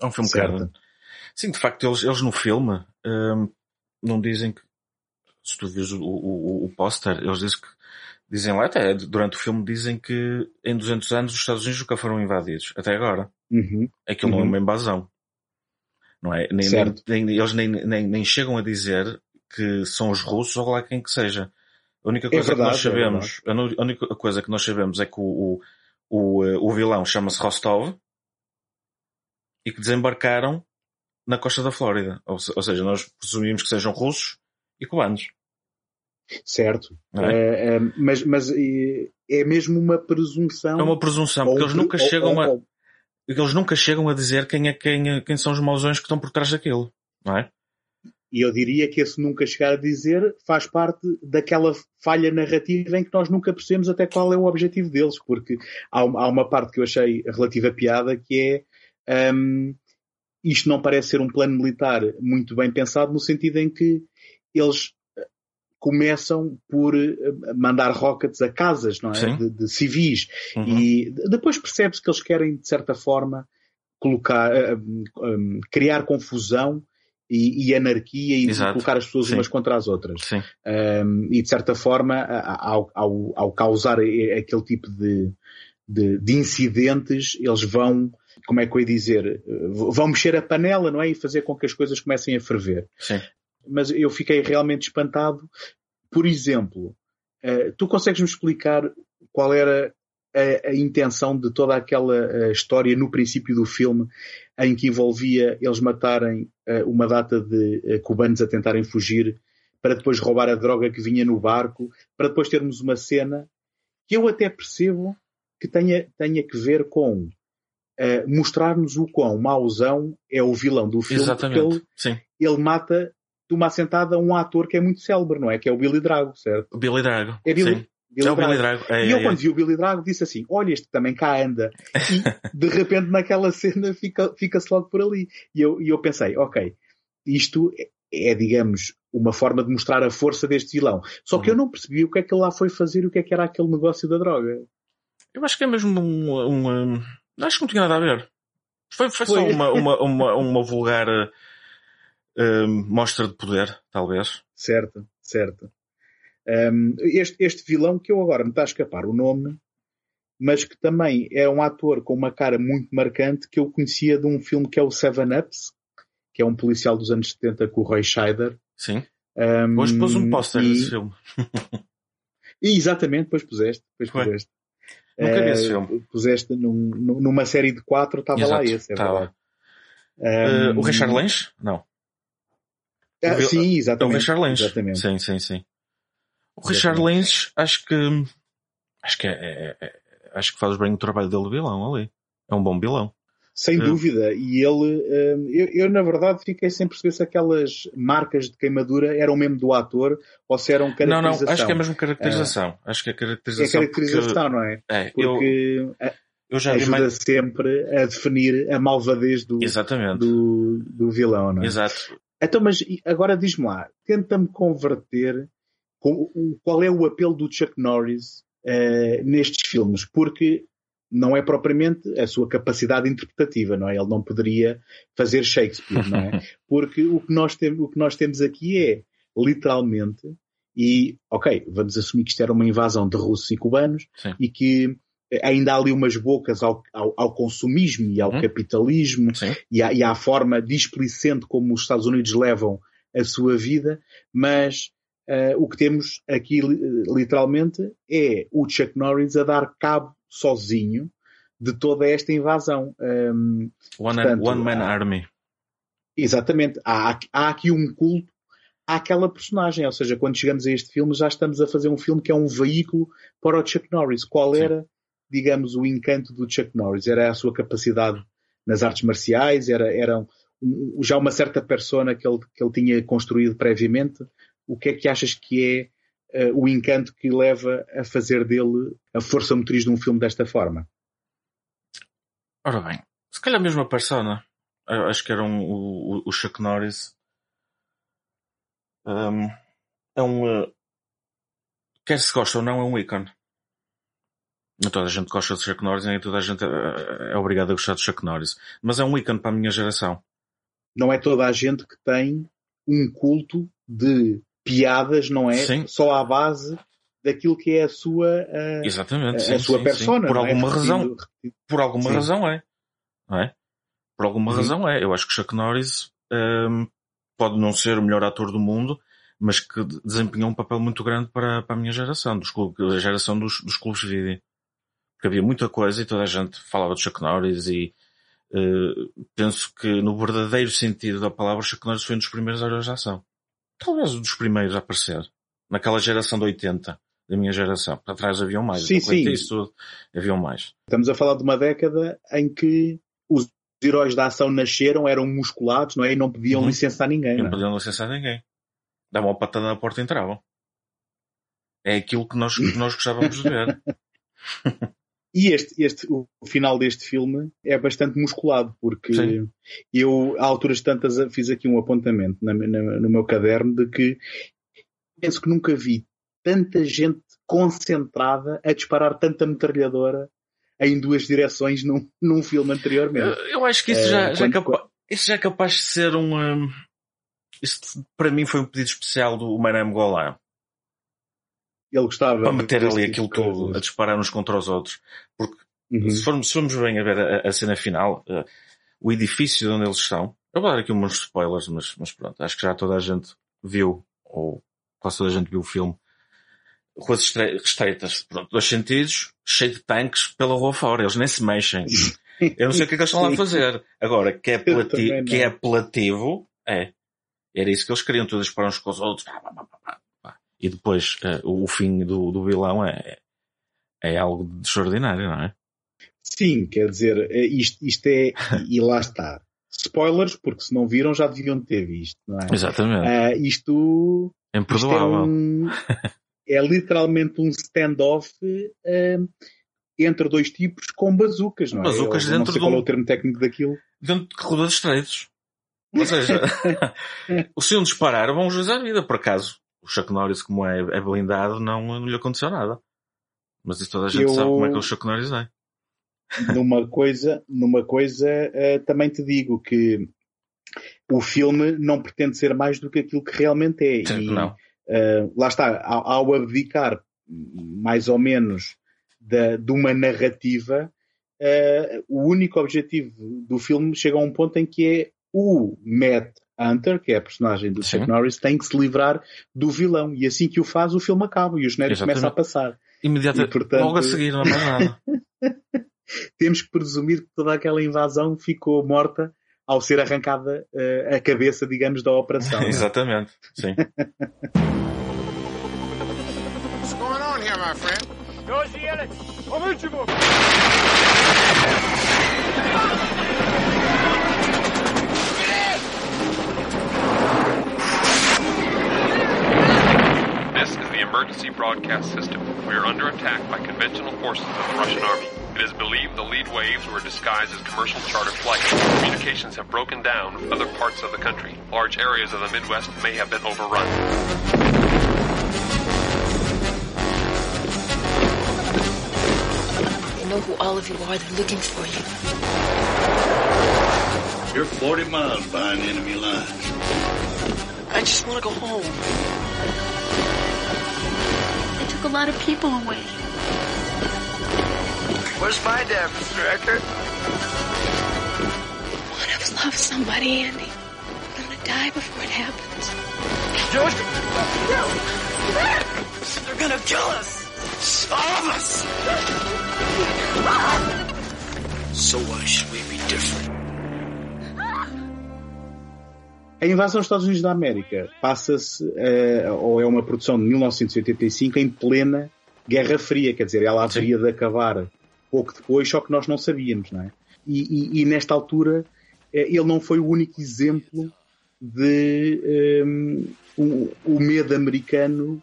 Speaker 2: É um filme certo. canon. Sim, de facto, eles, eles no filme hum, não dizem que, se tu vês o, o, o póster, eles dizem que dizem lá, até durante o filme dizem que em 200 anos os Estados Unidos nunca foram invadidos, até agora. Uhum. Aquilo uhum. não é uma invasão. Não é? Nem, nem, nem, eles nem, nem, nem chegam a dizer que são os russos ou lá quem que seja. A única é coisa é verdade, que nós sabemos, é a única coisa que nós sabemos é que o, o, o, eh, o vilão chama-se Rostov e que desembarcaram na costa da Flórida. Ou, ou, seja, nós presumimos que sejam russos e cubanos.
Speaker 1: Certo. É? É, é, mas, mas é mesmo uma presunção.
Speaker 2: É uma presunção, porque eles nunca ou, chegam ou, a. Eles nunca chegam a dizer quem é quem, quem são os mausões que estão por trás daquilo, não é?
Speaker 1: E eu diria que esse nunca chegar a dizer faz parte daquela falha narrativa em que nós nunca percebemos até qual é o objetivo deles, porque há, há uma parte que eu achei relativa piada que é um, isto não parece ser um plano militar muito bem pensado no sentido em que eles eh, começam por eh, mandar rockets a casas, não é? De, de, civis. Uhum. E depois percebe-se que eles querem, de certa forma, colocar, um, um, criar confusão e, e anarquia e Exato. colocar as pessoas Sim. umas contra as outras. Um, e de certa forma, ao, ao, ao, causar aquele tipo de, de, de, incidentes, eles vão, como é que eu ia dizer, vão mexer a panela, não é? E fazer com que as coisas comecem a ferver.
Speaker 2: Sim.
Speaker 1: Mas eu fiquei realmente espantado. Por exemplo, uh, tu consegues-me explicar qual era a, a, intenção de toda aquela história no princípio do filme em que envolvia eles matarem uh, uma data de uh, cubanos a tentarem fugir para depois roubar a droga que vinha no barco, para depois termos uma cena que eu até percebo que tenha, tenha que ver com uh, mostrar-nos o quão mauzão é o vilão do filme.
Speaker 2: Exatamente. Ele,
Speaker 1: ele mata de uma assentada um ator que é muito célebre, não é? Que é o Billy Drago, certo?
Speaker 2: Billy Drago.
Speaker 1: É Billy,
Speaker 2: Sim. Billy é o Billy Drago. É,
Speaker 1: e
Speaker 2: eu
Speaker 1: é, quando é. vi o Billy Drago disse assim, olha este também cá anda. E de repente naquela cena fica-se fica logo por ali. E eu, e eu pensei, ok, isto é, digamos, uma forma de mostrar a força deste vilão. Só que uhum. eu não percebi o que é que ele lá foi fazer e o que é que era aquele negócio da droga.
Speaker 2: Eu acho que é mesmo um, um, um acho que não tinha nada a ver. Foi, foi, foi. só uma, uma, uma, uma vulgar uh, mostra de poder, talvez.
Speaker 1: Certo, certo. Um, este, este vilão que eu agora me está a escapar o nome, mas que também é um ator com uma cara muito marcante que eu conhecia de um filme que é o Seven Ups, que é um policial dos anos 70 com o Roy Scheider.
Speaker 2: Sim. Um, Hoje pôs um póster e... desse filme.
Speaker 1: e, exatamente, depois puseste. Depois puseste.
Speaker 2: Nunca vi esse eh, filme.
Speaker 1: Puseste num, numa série de quatro, estava lá esse, é
Speaker 2: verdade. Uh, o Richard Lynch? Não.
Speaker 1: Ah, sim, exatamente.
Speaker 2: O Richard Lynch. Exatamente. Sim, sim, sim. O Richard Lynch, acho que, acho que é, é, é, acho que faz bem o trabalho dele vilão ali. É um bom vilão.
Speaker 1: Sem uh, dúvida. E ele, uh, eu, eu, na verdade fiquei sem perceber se aquelas marcas de queimadura eram mesmo do ator ou se eram caracterização.
Speaker 2: Não, não, acho que é mesmo caracterização. Uh, acho que é caracterização.
Speaker 1: É caracterização,
Speaker 2: porque,
Speaker 1: não é?
Speaker 2: é
Speaker 1: porque eu, eu já ajuda mais... sempre a definir a malvadez do, do, do vilão, não é?
Speaker 2: Exato.
Speaker 1: Então, mas agora diz-me lá, tenta-me converter com, qual é o apelo do Chuck Norris uh, nestes filmes, porque não é propriamente a sua capacidade interpretativa, não é? Ele não poderia fazer Shakespeare, não é? Porque o que nós, tem, o que nós temos aqui é, literalmente, e, ok, vamos assumir que isto era uma invasão de russos e cubanos
Speaker 2: Sim.
Speaker 1: e que ainda há ali umas bocas ao, ao, ao consumismo e ao hum. capitalismo e à, e à, forma displicente como os Estados Unidos levam a sua vida, mas uh, o que temos aqui literalmente é o Chuck Norris a dar cabo sozinho de toda esta invasão. Um,
Speaker 2: one, portanto, one Man há, Army.
Speaker 1: Exatamente. Há, há aqui um culto àquela personagem, ou seja, quando chegamos a este filme já estamos a fazer um filme que é um veículo para o Chuck Norris. Qual era, Sim. digamos, o encanto do Chuck Norris? Era a sua capacidade nas artes marciais? Era, era um, já uma certa persona que ele, que ele tinha construído previamente? O que é que achas que é uh, o encanto que leva a fazer dele a força motriz de um filme desta forma?
Speaker 2: Ora bem, se calhar mesmo a persona. Eu acho que era um, o, o Chuck Norris. Um, é um. Uh, quer se gosta ou não, é um ícone. Nem toda a gente gosta de Chuck Norris, nem toda a gente é, é obrigada a gostar de Chuck Norris. Mas é um ícone para a minha geração.
Speaker 1: Não é toda a gente que tem um culto de piadas, não é?
Speaker 2: Sim.
Speaker 1: Só à base daquilo que é a sua, uh,
Speaker 2: Exatamente,
Speaker 1: a,
Speaker 2: sim,
Speaker 1: a sua
Speaker 2: sim,
Speaker 1: persona.
Speaker 2: Por
Speaker 1: alguma
Speaker 2: é? razão. Repetido. Por alguma razão é. Não é? Por alguma razão é. Eu acho que Chuck Norris um, pode não ser o melhor ator do mundo, mas que desempenhou um papel muito grande para, para a minha geração, dos clubes, a geração dos, dos clubes de vídeo. Porque havia muita coisa e toda a gente falava de Chuck Norris e uh, penso que no verdadeiro sentido da palavra Chuck Norris foi um dos primeiros heróis de ação. Talvez um dos primeiros a aparecer. Naquela geração de 80 da minha geração. Para trás haviam mais.
Speaker 1: Sim, sim.
Speaker 2: Isso tudo, haviam mais.
Speaker 1: Estamos a falar de uma década em que os heróis da ação nasceram, eram musculados, não é? E não podiam uhum. licenciar ninguém.
Speaker 2: Não,
Speaker 1: não
Speaker 2: é? podiam licenciar ninguém. Davam uma patada na porta e entravam. É aquilo que nós, que nós gostávamos de ver.
Speaker 1: E este, este, o final deste filme é bastante musculado, porque Sim. eu, a alturas tantas, fiz aqui um apontamento na, na, no meu caderno de que penso que nunca vi tanta gente concentrada a disparar tanta metralhadora em duas direções num, num filme anteriormente.
Speaker 2: Eu, eu acho que isso, já, uh, já é capaz, isso já é capaz de ser um. um isso para mim foi um pedido especial do Maram Golan.
Speaker 1: Ele gostava.
Speaker 2: Para meter ali tipo aquilo tudo, a disparar uns contra os outros. Porque uhum. se, formos, se formos bem a ver a, a cena final, uh, o edifício onde eles estão, eu vou dar aqui uns spoilers, mas, mas pronto, acho que já toda a gente viu, ou quase toda a gente viu o filme. Ruas estreitas, pronto, dois sentidos, cheio de tanques pela rua fora, eles nem se mexem. Eu não sei o que é que eles estão lá a fazer. Agora, que é, apelativo, que é apelativo, é. Era isso que eles queriam, todos disparar uns com os outros. Pá, pá, pá, e depois uh, o fim do, do vilão é, é algo extraordinário, não é?
Speaker 1: Sim, quer dizer, eh, isto, isto é, e lá está. Spoilers, porque se não viram já deviam ter visto, não é?
Speaker 2: Exatamente.
Speaker 1: Uh, isto,
Speaker 2: é imperdoável.
Speaker 1: Isto é, um, é, literalmente um standoff uh, entre dois tipos com bazucas, não é?
Speaker 2: Bazucas
Speaker 1: Eu,
Speaker 2: dentro
Speaker 1: não sei qual é o termo técnico daquilo.
Speaker 2: Dentro de corredores estreitos. Ou seja, se um disparar, vão usar a vida, por acaso o Chuck Norris, como é, é blindado, não, não lhe aconteceu nada. Mas isso toda a gente eu... sabe como é que o Chuck Norris é.
Speaker 1: Numa coisa, numa coisa uh, também te digo que o filme não pretende ser mais do que aquilo que realmente é.
Speaker 2: Sim, e, não.
Speaker 1: Uh, lá está, ao, ao abdicar mais ou menos da, de uma narrativa, uh, o único objetivo do filme chega a um ponto em que é o Matt Hunter, que é a personagem do Chuck Norris, tem que se livrar do vilão. E assim que o faz, o filme acaba e o genérico começa a passar.
Speaker 2: Imediatamente, portanto... logo a seguir, não há mais nada.
Speaker 1: Temos que presumir que toda aquela invasão ficou morta ao ser arrancada uh, a cabeça, digamos, da operação.
Speaker 2: Exatamente, sim.
Speaker 3: What's going on here, my friend?
Speaker 4: This broadcast system. We are under attack by conventional forces of the Russian army. It is believed the lead waves were disguised as commercial charter flights. Communications have broken down with other parts of the country. Large areas of the Midwest may have been overrun.
Speaker 5: They know who all of you are. They're looking for
Speaker 6: you. You're 40 miles behind enemy lines.
Speaker 5: I just want to go home
Speaker 7: took a lot of people away.
Speaker 8: Where's my dad, Mr. Eckert?
Speaker 7: One of us loves somebody, Andy. I'm gonna die before it happens.
Speaker 8: George! They're gonna kill us! All of us! So why should we be different?
Speaker 1: A invasão dos Estados Unidos da América passa-se, uh, ou é uma produção de 1985, em plena Guerra Fria, quer dizer, ela haveria Sim. de acabar pouco depois, só que nós não sabíamos, não é? E, e, e nesta altura, uh, ele não foi o único exemplo de um, o, o, medo americano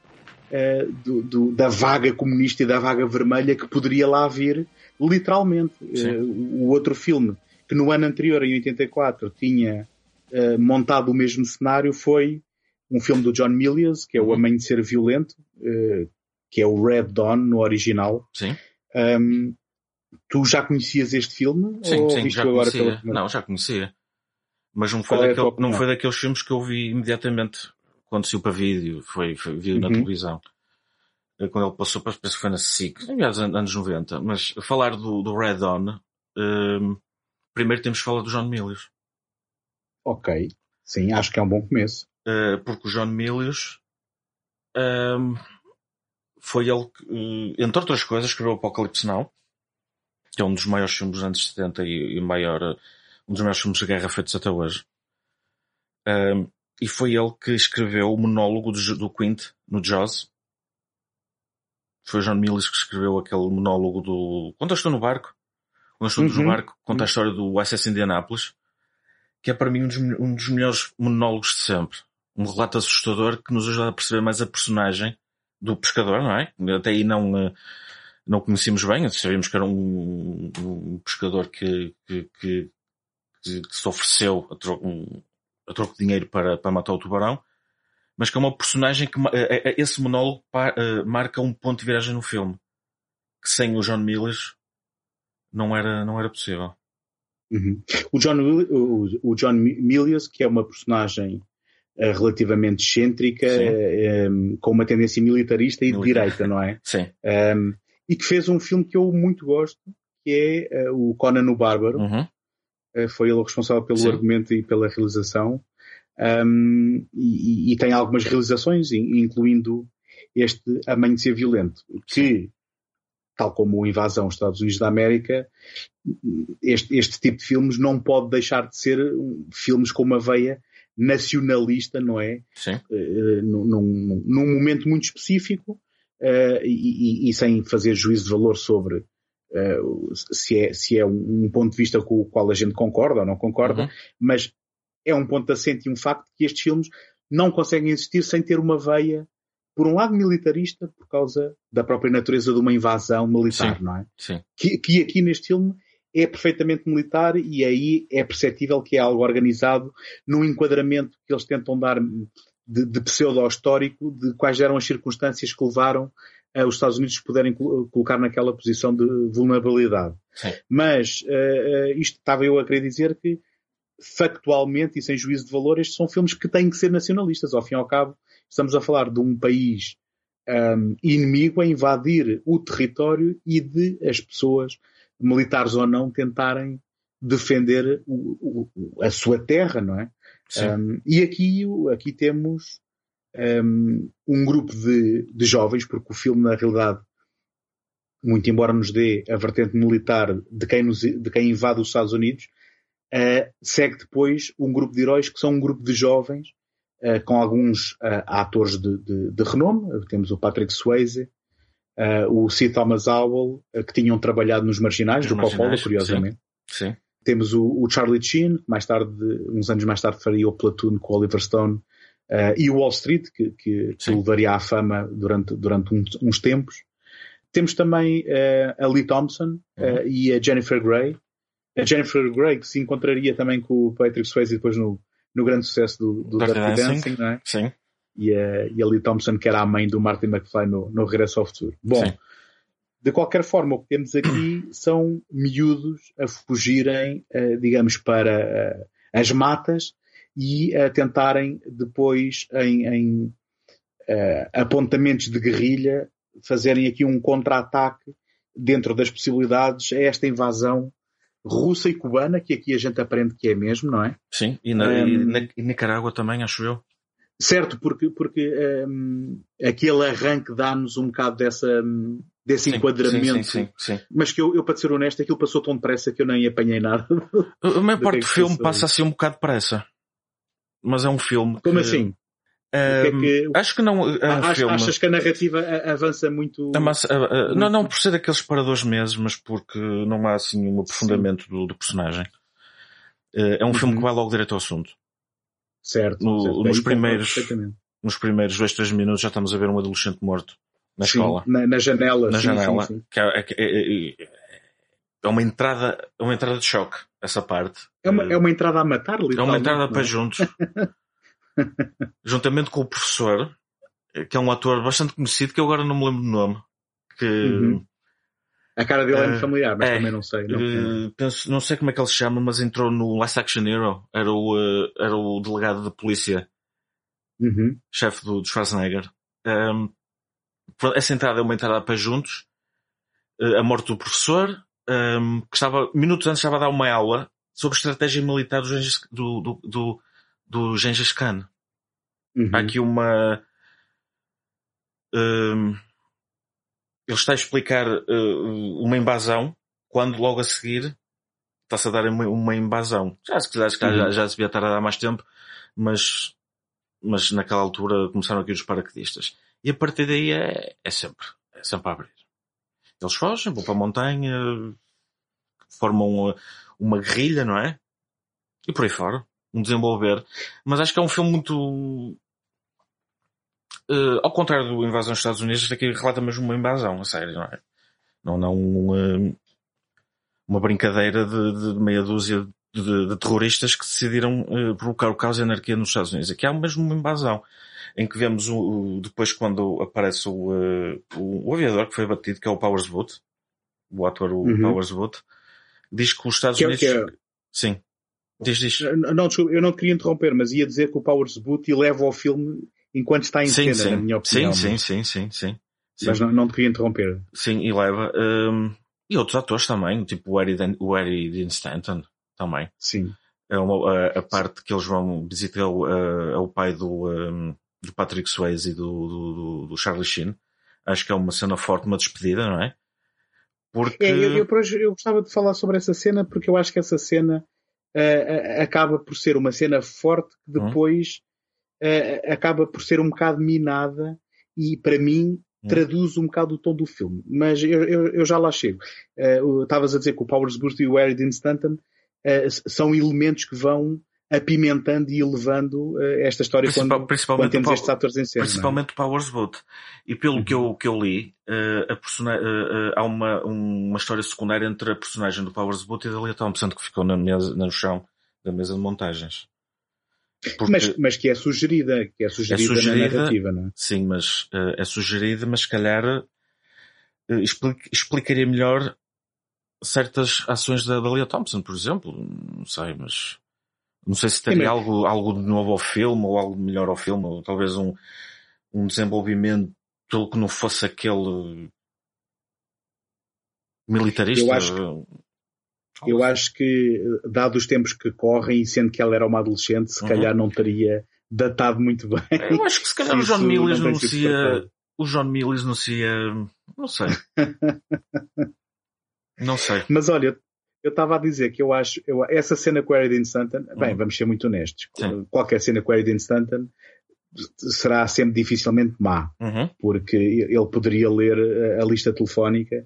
Speaker 1: uh, do, do, da vaga comunista e da vaga vermelha que poderia lá vir, literalmente. o outro filme, que no ano anterior, em 84, tinha uh, montado o mesmo cenário foi um filme do John Milius, que é O uhum. Amanhecer Violento, uh, que é o Red Dawn no original.
Speaker 2: Sim.
Speaker 1: Um, tu já conhecias este filme?
Speaker 2: Sim, ou sim, já agora conhecia. Não, já conhecia. Mas não foi, é daquele, não foi daqueles filmes que eu vi imediatamente quando saiu para vídeo, foi, foi vi uhum. na televisão. Eh, quando ele passou para, penso que foi na SIC, aliás, anos 90. Mas falar do, do Red Dawn, um, primeiro temos que falar do John Milius.
Speaker 1: Ok. Sim, acho que é um bom começo.
Speaker 2: Uh, porque o John Milius um, foi ele que, uh, entre outras coisas, escreveu Apocalipse Now, que é um dos maiores filmes dos anos 70 e, e maior, um dos maiores filmes de guerra feitos até hoje. Um, e foi ele que escreveu o monólogo do, do Quint no Jaws. Foi o John Milius que escreveu aquele monólogo do. Quando eu estou no barco, quando eu estou uhum. no barco, conta a uhum. história do SS Indianapolis que é para mim um dos, um dos melhores monólogos de sempre. Um relato assustador que nos ajuda a perceber mais a personagem do pescador, não é? Até aí não, eh, não conhecíamos bem, sabíamos que era um, um pescador que, que, que, que, se ofereceu a troco, um, a troco de dinheiro para, para matar o tubarão, mas que é uma personagem que eh, eh, esse monólogo marca um ponto de viragem no filme, que sem o John Milius não era, não era possível.
Speaker 1: Uhum. O, John, o, o, John Milius, que é uma personagem uh, relativamente excêntrica, uh, um, com uma tendência militarista e de direita, não é?
Speaker 2: Sim.
Speaker 1: Um, e que fez um filme que eu muito gosto, que é uh, o Conan o Bárbaro.
Speaker 2: Uhum.
Speaker 1: foi ele o responsável pelo Sim. argumento e pela realização. Um, e, e, tem algumas realizações, incluindo este Amanhecer Violento, que tal como a invasão aos Estados Unidos da América, este, este tipo de filmes não pode deixar de ser filmes com uma veia nacionalista, não é?
Speaker 2: Sim. Uh,
Speaker 1: num, num, momento muito específico uh, e, e, sem fazer juízo de valor sobre uh, se, é, se é um, ponto de vista com o qual a gente concorda ou não concorda, uhum. mas é um ponto assente e um facto que estes filmes não conseguem existir sem ter uma veia por um lado militarista, por causa da própria natureza de uma invasão militar,
Speaker 2: sim,
Speaker 1: não é?
Speaker 2: Sim.
Speaker 1: Que, que aqui neste filme é perfeitamente militar e aí é perceptível que é algo organizado num enquadramento que eles tentam dar de, de pseudo-histórico de quais eram as circunstâncias que levaram os Estados Unidos poderem colocar naquela posição de vulnerabilidade.
Speaker 2: Sim.
Speaker 1: Mas uh, uh, isto estava eu a querer dizer que factualmente e sem juízo de valor estes são filmes que têm que ser nacionalistas. Ao fim e ao cabo, estamos a falar de um país um, inimigo a invadir o território e de as pessoas, militares ou não, tentarem defender o, o, a sua terra, não é? Um, e aqui, aqui temos um, um grupo de, de jovens, porque o filme, na realidade, muito embora nos dê a vertente militar de quem, nos, de quem invade os Estados Unidos, uh, segue depois um grupo de heróis que são um grupo de jovens uh, com alguns uh, atores de, de, de, renome. Temos o Patrick Swayze, o C. Thomas Howell, que tinham trabalhado nos Marginais, do Coppola, curiosamente.
Speaker 2: Sim. Sim.
Speaker 1: Temos o, o, Charlie Sheen, que mais tarde, uns anos mais tarde, faria o Platoon com o Oliver Stone, e o Wall Street, que, que, que levaria à fama durante, durante uns, uns tempos. Temos também a Lee Thompson uh, e a Jennifer Grey. A Jennifer Grey que se encontraria também com o Patrick Swayze depois no, no grande sucesso do, do Dirty, Dancing, Dancing, não é?
Speaker 2: Sim.
Speaker 1: E a, e a Lee Thompson que era a mãe do Martin McFly no, no Regresso ao Futuro. Bom, Sim. de qualquer forma o que temos aqui são miúdos a fugirem, uh, digamos, para as matas e a tentarem depois em, em apontamentos de guerrilha fazerem aqui um contra-ataque dentro das possibilidades a esta invasão russa e cubana, que aqui a gente aprende que é mesmo, não é?
Speaker 2: Sim, e na, um, e na e Nicarágua também, acho eu.
Speaker 1: Certo, porque, porque um, aquele arranque dá-nos um bocado dessa, desse sim, enquadramento.
Speaker 2: Sim, sim, sim,
Speaker 1: Mas que eu, eu, para ser honesto, aquilo passou tão depressa que eu nem apanhei nada.
Speaker 2: A maior parte do filme passa assim um bocado depressa. Mas é um filme.
Speaker 1: Como que... assim?
Speaker 2: Que é que, acho que não é um
Speaker 1: achas,
Speaker 2: filme.
Speaker 1: achas que a narrativa avança muito?
Speaker 2: Massa, uh, uh, não, não por ser daqueles paradores meses, mas porque não há assim um aprofundamento do, do, personagem. É um uhum. filme que vai logo direto ao assunto.
Speaker 1: Certo.
Speaker 2: No,
Speaker 1: certo.
Speaker 2: Nos, primeiros, nos primeiros dois, três minutos já estamos a ver um adolescente morto na
Speaker 1: sim,
Speaker 2: escola.
Speaker 1: Na, na janela.
Speaker 2: Na
Speaker 1: sim,
Speaker 2: janela.
Speaker 1: Sim,
Speaker 2: que é, é, é, é, uma entrada, é uma entrada de choque, essa parte.
Speaker 1: É uma, é uma entrada a matar,
Speaker 2: É uma entrada para juntos. juntamente com o professor, que é um ator bastante conhecido, que eu agora não me lembro do nome. Que, uhum.
Speaker 1: A cara dele é muito familiar, mas é, também não sei. Não,
Speaker 2: uh, penso, não sei como é que ele se chama, mas entrou no Last Action Hero. Era o, uh, era o delegado da polícia.
Speaker 1: Uhum.
Speaker 2: Chefe do, do Schwarzenegger. Um, essa entrada é uma entrada para juntos. a morte do professor, um, que estava, minutos antes estava a dar uma aula sobre estratégia militar do, do, do, do Gengis Khan. Uhum. Há aqui uma. Um, ele está a explicar uh, uma invasão quando logo a seguir está-se a dar uma, uma invasão. Já se quiser, uhum. já, já se devia estar a dar mais tempo, mas, mas naquela altura começaram aqui os paraquedistas. E a partir daí é, é sempre, é sempre a abrir. Eles fogem, vão para a montanha, formam uma, uma guerrilha, não é? E por aí fora um desenvolver. Mas acho que é um filme muito. Uh, ao contrário do Invasão dos Estados Unidos, este aqui relata mesmo uma invasão, a sério, não é? Não, não uma, uma brincadeira de, de meia dúzia de, de, terroristas que decidiram uh, provocar o caos e a anarquia nos Estados Unidos. Aqui há mesmo uma invasão, em que vemos o, o depois quando aparece o, uh, o, o, aviador que foi batido, que é o Powers Boot, o ator o uhum. Powers Boot, diz que os Estados
Speaker 1: que
Speaker 2: Unidos...
Speaker 1: É, que é...
Speaker 2: Sim. Diz, diz.
Speaker 1: Não, desculpa, eu não queria interromper, mas ia dizer que o Powers Boot leva ao filme enquanto está em
Speaker 2: sim,
Speaker 1: cena,
Speaker 2: sim.
Speaker 1: na minha opinião.
Speaker 2: Sim, sim, sim, sim, sim.
Speaker 1: Mas não, não te queria interromper.
Speaker 2: Sim, e leva. Um, e outros atores também, tipo o Harry, o Harry Dean Stanton também.
Speaker 1: Sim.
Speaker 2: É uma, a, a, parte que eles vão visitar o, é o pai do, um, do Patrick Swayze e do, do, do, Charlie Sheen. Acho que é uma cena forte, uma despedida, não é?
Speaker 1: Porque... É, eu, eu, eu gostava de falar sobre essa cena porque eu acho que essa cena uh, acaba por ser uma cena forte que uhum. depois uh, acaba por ser um bocado minada e para mim uhum. traduz um bocado o tom do filme. Mas eu, eu, eu já lá chego. Estavas a dizer que o Powers Boost e o Harry Dean Stanton são elementos que vão apimentando e elevando uh, esta história Principal, quando, principalmente quando temos estes atores em cena.
Speaker 2: É? Principalmente
Speaker 1: é?
Speaker 2: Powers Boot. E pelo uhum. que, eu, que eu li, uh, a uh, há uma, uma história secundária entre a personagem do Powers Boot e da Lia Thompson que ficou na mesa, no chão da mesa de montagens.
Speaker 1: Porque mas, mas que é sugerida, que é sugerida, é sugerida na narrativa, não é?
Speaker 2: Sim, mas é sugerida, mas se calhar explicaria melhor certas ações da, da Lia Thompson, por exemplo. Não sei, mas não sei se teria algo, algo de novo ao filme, ou algo de melhor ao filme, ou talvez um, um desenvolvimento pelo que não fosse aquele militarista.
Speaker 1: Eu acho que, eu acho que dados os tempos que correm, sendo que ela era uma adolescente, se uhum. calhar não teria datado muito bem.
Speaker 2: Eu acho que se calhar o John Milius não se ia, o John Milius não se ia, não sei. não sei.
Speaker 1: Mas olha, eu estava a dizer que eu acho, eu, essa cena com o Stanton, uhum. bem, vamos ser muito honestos, Sim. qualquer cena com o Stanton será sempre dificilmente má,
Speaker 2: uhum.
Speaker 1: porque ele poderia ler a lista telefónica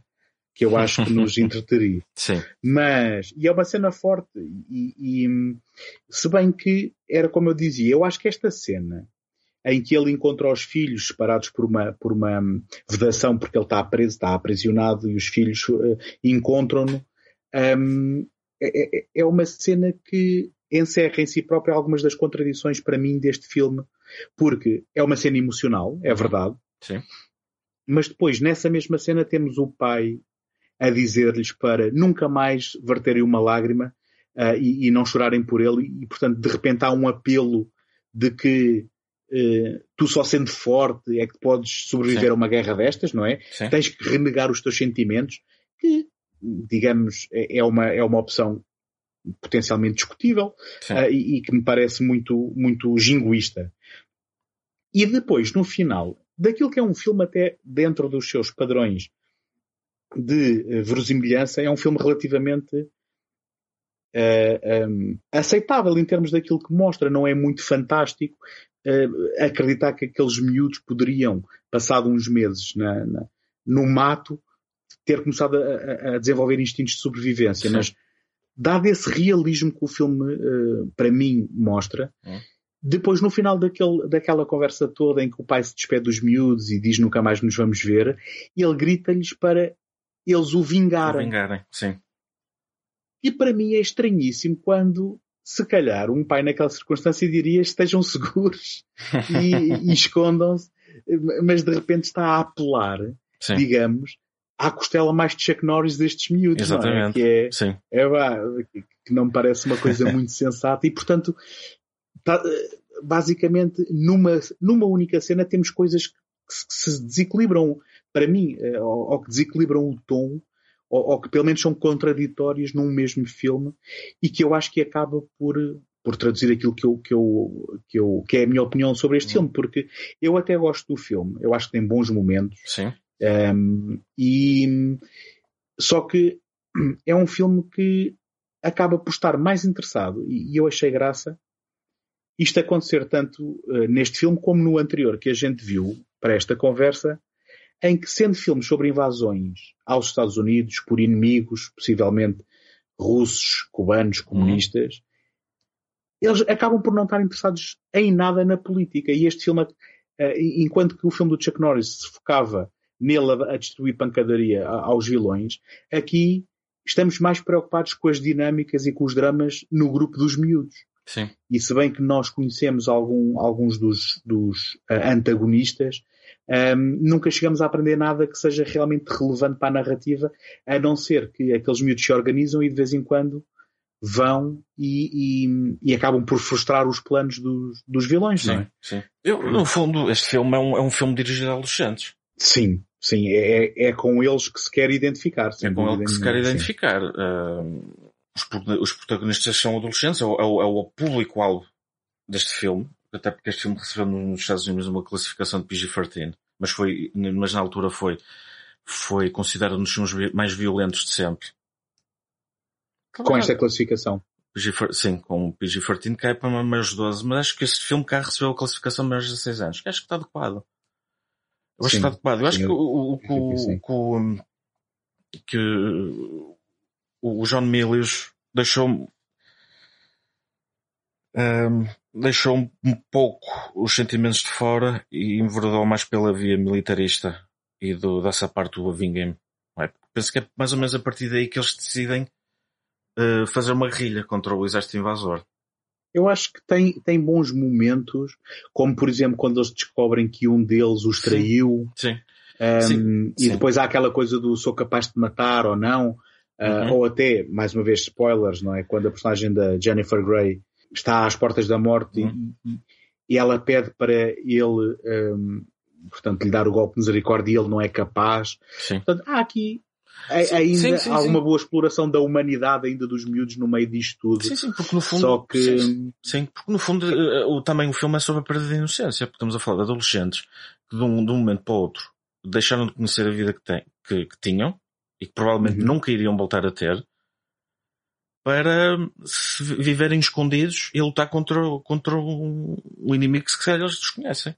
Speaker 1: que eu acho que nos entreteria.
Speaker 2: Sim.
Speaker 1: Mas, e é uma cena forte, e, e, se bem que era como eu dizia, eu acho que esta cena em que ele encontra os filhos separados por uma, por uma vedação, porque ele está preso, está aprisionado, e os filhos uh, encontram-no, um, é, é, é uma cena que encerra em si própria algumas das contradições para mim deste filme, porque é uma cena emocional, é verdade.
Speaker 2: Sim.
Speaker 1: Mas depois, nessa mesma cena, temos o pai a dizer-lhes para nunca mais verterem uma lágrima uh, e, e, não chorarem por ele, e portanto, de repente há um apelo de que uh, tu só sendo forte é que podes sobreviver Sim. a uma guerra destas, não é?
Speaker 2: Sim.
Speaker 1: Tens que renegar os teus sentimentos, que, digamos, é, é uma, é uma opção potencialmente discutível uh, e, e, que me parece muito, muito jingoísta. E depois, no final, daquilo que é um filme até dentro dos seus padrões de uh, verosimilhança, é um filme relativamente uh, eh, um, aceitável em termos daquilo que mostra. Não é muito fantástico uh, acreditar que aqueles miúdos poderiam, passado uns meses na, na no mato, ter começado a, a, desenvolver instintos de sobrevivência. Sim. Mas, dado esse realismo que o filme, para mim, mostra, hum. Depois, no final daquele, daquela conversa toda em que o pai se despede dos miúdos e diz nunca mais nos vamos ver, ele grita-lhes para eles o vingarem.
Speaker 2: O vingarem, sim.
Speaker 1: E para mim é estranhíssimo quando, se calhar, um pai naquela circunstância diria estejam seguros e, e escondam-se, mas de repente está a apelar, sim. digamos, à costela mais de Chuck Norris destes miúdos.
Speaker 2: Exatamente.
Speaker 1: Não é?
Speaker 2: Que é.
Speaker 1: É, que não me parece uma coisa muito sensata e, portanto, tá, basicamente, numa, numa única cena temos coisas que se desequilibram, para mim, eh, ou, ou que desequilibram o tom, ou, ou, que pelo menos são contraditórias num mesmo filme, e que eu acho que acaba por, por traduzir aquilo que eu, que eu, que eu, que é a minha opinião sobre este filme, porque eu até gosto do filme, eu acho que tem bons momentos.
Speaker 2: Sim. Um,
Speaker 1: e, só que é um filme que acaba por estar mais interessado, e, e eu achei graça, isto acontecer tanto uh, neste filme como no anterior que a gente viu para esta conversa, em que sendo filmes sobre invasões aos Estados Unidos por inimigos, possivelmente russos, cubanos, uhum. comunistas, uhum. eles acabam por não estar interessados em nada na política. E este filme, uh, enquanto que o filme do Chuck Norris se focava nele a, a distribuir pancadaria aos vilões, aqui estamos mais preocupados com as dinâmicas e com os dramas no grupo dos miúdos.
Speaker 2: Sim.
Speaker 1: E se bem que nós conhecemos algum, alguns dos, dos uh, antagonistas, um, ehm, nunca chegamos a aprender nada que seja realmente relevante para a narrativa, a não ser que aqueles miúdos se organizam e de vez em quando vão e, e, e acabam por frustrar os planos dos, dos vilões,
Speaker 2: sim,
Speaker 1: não é?
Speaker 2: Sim. Eu, no fundo, este filme é um, é um filme dirigido a adolescentes.
Speaker 1: Sim, sim. É, é, é com eles que se quer identificar.
Speaker 2: É com eles que se quer identificar. Uh, os, protagonistas são adolescentes, é o, é o, é público-alvo deste filme, até porque este filme recebeu nos Estados Unidos uma classificação de PG-13, mas foi, mas na altura foi, foi considerado um dos filmes mais violentos de sempre.
Speaker 1: Com esta classificação?
Speaker 2: PG, sim, com o PG-13 que é para maiores de 12, mas acho que este filme cá recebeu a classificação de maiores de 16 anos, que acho que está adequado. Eu acho sim, que está adequado. Eu acho que o, o, o, que, que o John Milius deixou-me um, deixou um pouco os sentimentos de fora e enverdou mais pela via militarista e do, dessa parte do Loving Game. É? Penso que é mais ou menos a partir daí que eles decidem uh, fazer uma guerrilha contra o exército invasor.
Speaker 1: Eu acho que tem, tem bons momentos, como por exemplo quando eles descobrem que um deles os traiu.
Speaker 2: Sim.
Speaker 1: Um,
Speaker 2: sim.
Speaker 1: E sim. depois há aquela coisa do sou capaz de matar ou não. Uh, uhum. Ou até, mais uma vez, spoilers, não é? Quando a personagem da Jennifer Grey está às portas da morte uhum. e, e, ela pede para ele um, portanto, lhe dar o golpe de misericórdia e ele não é capaz.
Speaker 2: Sim.
Speaker 1: Portanto, há aqui sim, ainda sim, sim, há uma boa exploração da humanidade ainda dos miúdos no meio disto tudo.
Speaker 2: Sim, sim, porque no fundo,
Speaker 1: Só que...
Speaker 2: sim, sim, porque no fundo o, também o filme é sobre a perda de inocência, porque estamos a falar de adolescentes que de um, de um momento para o outro deixaram de conhecer a vida que, tem, que, que tinham e que provavelmente uhum. nunca iriam voltar a ter para viverem escondidos e lutar contra, contra um, um inimigo que se calhar eles desconhecem.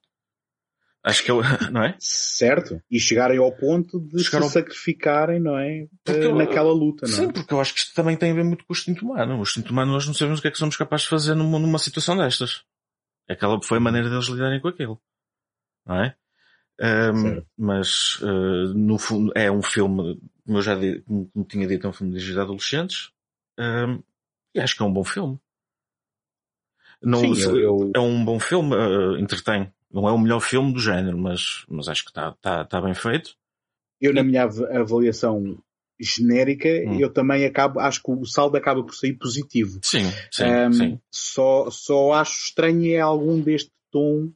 Speaker 2: Acho que eu, não é?
Speaker 1: Certo. E chegarem ao ponto de se sacrificarem, não é? Naquela luta, não é?
Speaker 2: Sim, porque eu acho que isto também tem a ver muito com o instinto humano. O instinto humano nós não sabemos o que é que somos capazes de fazer numa, numa situação destas. Aquela foi a maneira deles lidarem com aquilo. Não é? Um, mas, uh, no fundo, é um filme, como eu já como, como tinha dito, é um filme dirigido a adolescentes. Um, e acho que é um bom filme. Não, Sim, eu, eu... É um bom filme, uh, entretém não é o melhor filme do género, mas, mas acho que está tá, tá bem feito.
Speaker 1: Eu, na minha avaliação genérica, hum. eu também acabo, acho que o saldo acaba por sair positivo.
Speaker 2: Sim, sim,
Speaker 1: um,
Speaker 2: sim.
Speaker 1: Só, só acho estranho é algum deste tom,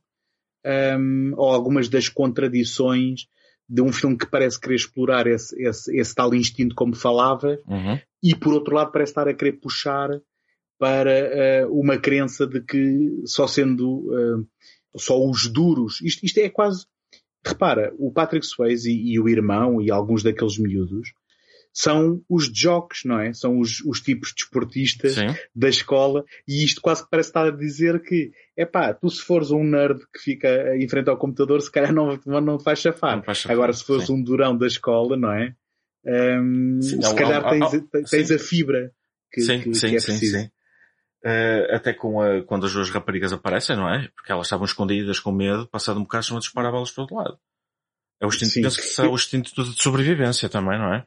Speaker 1: um, ou algumas das contradições de um filme que parece querer explorar esse, esse, esse tal instinto como falava,
Speaker 2: uhum.
Speaker 1: e por outro lado parece estar a querer puxar para uh, uma crença de que só sendo uh, só os duros. Isto, isto é quase. Repara, o Patrick Swayze e, e, o irmão e alguns daqueles miúdos são os jocks, não é? São os, os tipos desportistas
Speaker 2: Sim.
Speaker 1: da escola e isto quase parece estar a dizer que, é pá, tu se fores um nerd que fica em frente ao computador, se calhar não, não te vais chafar. chafar. Agora, se fores sim. um durão da escola, não é? Um, sim, se calhar tens, tens a fibra que,
Speaker 2: sim,
Speaker 1: que,
Speaker 2: sim,
Speaker 1: que é
Speaker 2: sim, sim. Uh, até com a, quando as duas raparigas aparecem, não é? Porque elas estavam escondidas com medo, passado um bocado estão a disparar balas para o outro lado. É o instinto, penso que será o instinto de sobrevivência também, não é?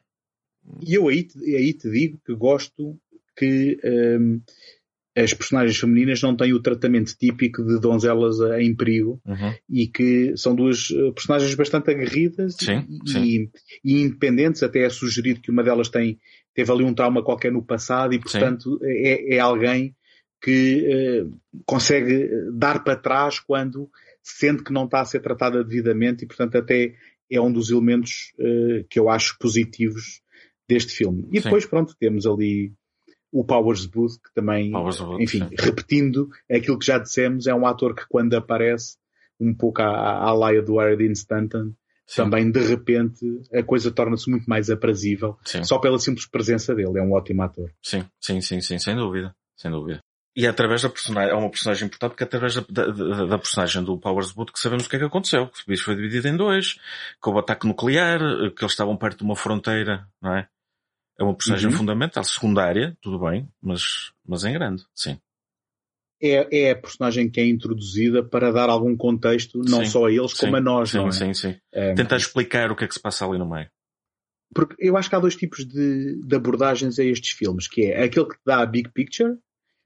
Speaker 1: E eu aí, aí te digo que gosto que um, as personagens femininas não têm o tratamento típico de donzelas em perigo
Speaker 2: uhum.
Speaker 1: e que são duas eh, personagens bastante aguerridas
Speaker 2: sim,
Speaker 1: e,
Speaker 2: sim.
Speaker 1: E, independentes, até é sugerido que uma delas tem, teve ali um trauma qualquer no passado e portanto é, é, alguém que eh, consegue dar para trás quando sente que não está a ser tratada devidamente e, portanto, até é um dos elementos eh, que eu acho positivos deste filme. E depois, sim. pronto, temos ali o Powers Booth, que também,
Speaker 2: Booth,
Speaker 1: enfim,
Speaker 2: sim.
Speaker 1: repetindo aquilo que já dissemos, é um ator que quando aparece, um pouco à, à laia do Harry Stanton, Sim. também de repente a coisa torna-se muito mais aprazível
Speaker 2: sim.
Speaker 1: só pela simples presença dele. É um ótimo ator.
Speaker 2: Sim, sim, sim, sim, sem dúvida, sem dúvida. E é através da personagem, é uma personagem importante porque é através da, da, da personagem do Powers Boot que sabemos o que é que aconteceu. Que o bicho foi dividido em dois, que houve ataque nuclear, que eles estavam perto de uma fronteira, não é? É uma personagem uhum. fundamental, secundária, tudo bem, mas, mas em grande, sim.
Speaker 1: É, é a personagem que é introduzida para dar algum contexto, não
Speaker 2: sim,
Speaker 1: só a eles,
Speaker 2: sim,
Speaker 1: como a nós,
Speaker 2: sim,
Speaker 1: não é?
Speaker 2: Sim, sim, é, Tentar explicar o que é que se passa ali no meio.
Speaker 1: Porque eu acho que há dois tipos de, de abordagens a estes filmes, que é aquele que dá a big picture,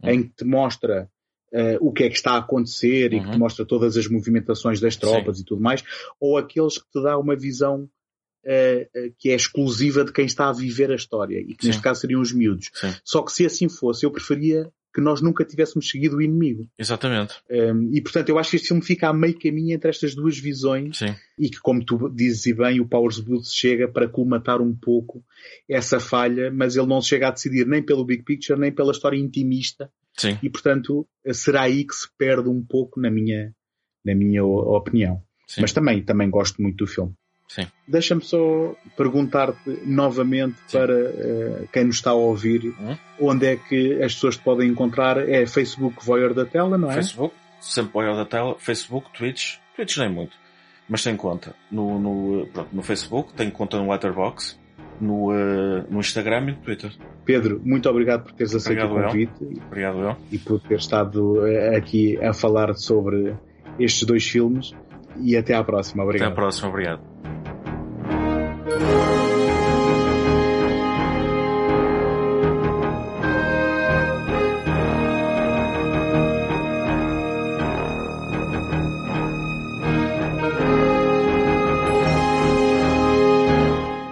Speaker 1: uhum. em que te mostra uh, o que é que está a acontecer uhum. e que te uhum. mostra todas as movimentações das tropas Sim. e tudo mais, ou aqueles que te dá uma visão uh, que é exclusiva de quem está a viver a história e que Sim. neste caso seriam os miúdos.
Speaker 2: Sim.
Speaker 1: Só que se assim fosse, eu preferia que nós nunca tivéssemos seguido o inimigo.
Speaker 2: Exatamente.
Speaker 1: Um, e portanto eu acho que este filme fica a meio caminho entre estas duas visões
Speaker 2: Sim.
Speaker 1: e que, como tu dizes e bem, o Powers Booth chega para colmatar um pouco essa falha, mas ele não chega a decidir nem pelo Big Picture, nem pela história intimista.
Speaker 2: Sim.
Speaker 1: E portanto será aí que se perde um pouco na minha, na minha opinião.
Speaker 2: Sim.
Speaker 1: Mas também, também gosto muito do filme.
Speaker 2: Sim.
Speaker 1: Deixa-me só perguntar-te novamente Sim. para uh, quem nos está a ouvir
Speaker 2: hum?
Speaker 1: onde é que as pessoas te podem encontrar. É Facebook Voyeur da Tela, não é?
Speaker 2: Facebook, sempre Voyeur da Tela, Facebook, Twitch, Twitch nem muito, mas tem conta. No, no, pronto, no Facebook, tem conta no Letterboxd, no, uh, no Instagram e no Twitter.
Speaker 1: Pedro, muito obrigado por teres aceito
Speaker 2: obrigado
Speaker 1: o convite
Speaker 2: eu. Obrigado eu.
Speaker 1: e por ter estado uh, aqui a falar sobre estes dois filmes. E até à próxima. Obrigado.
Speaker 2: Até à próxima. Obrigado.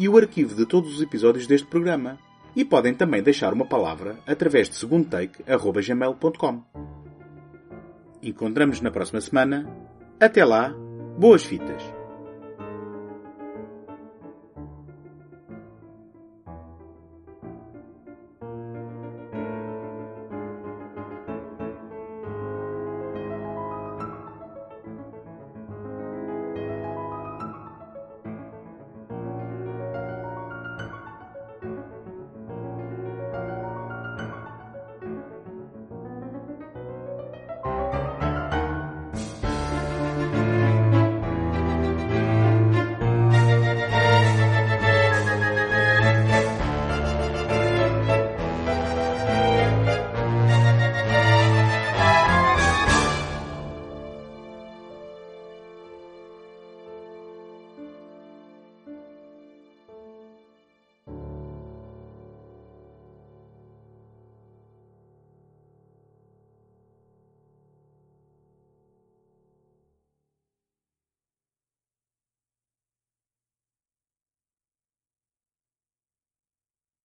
Speaker 1: e o arquivo de todos os episódios deste programa. E podem também deixar uma palavra através de segundotake.gmail.com. Encontramos na próxima semana. Até lá, boas fitas!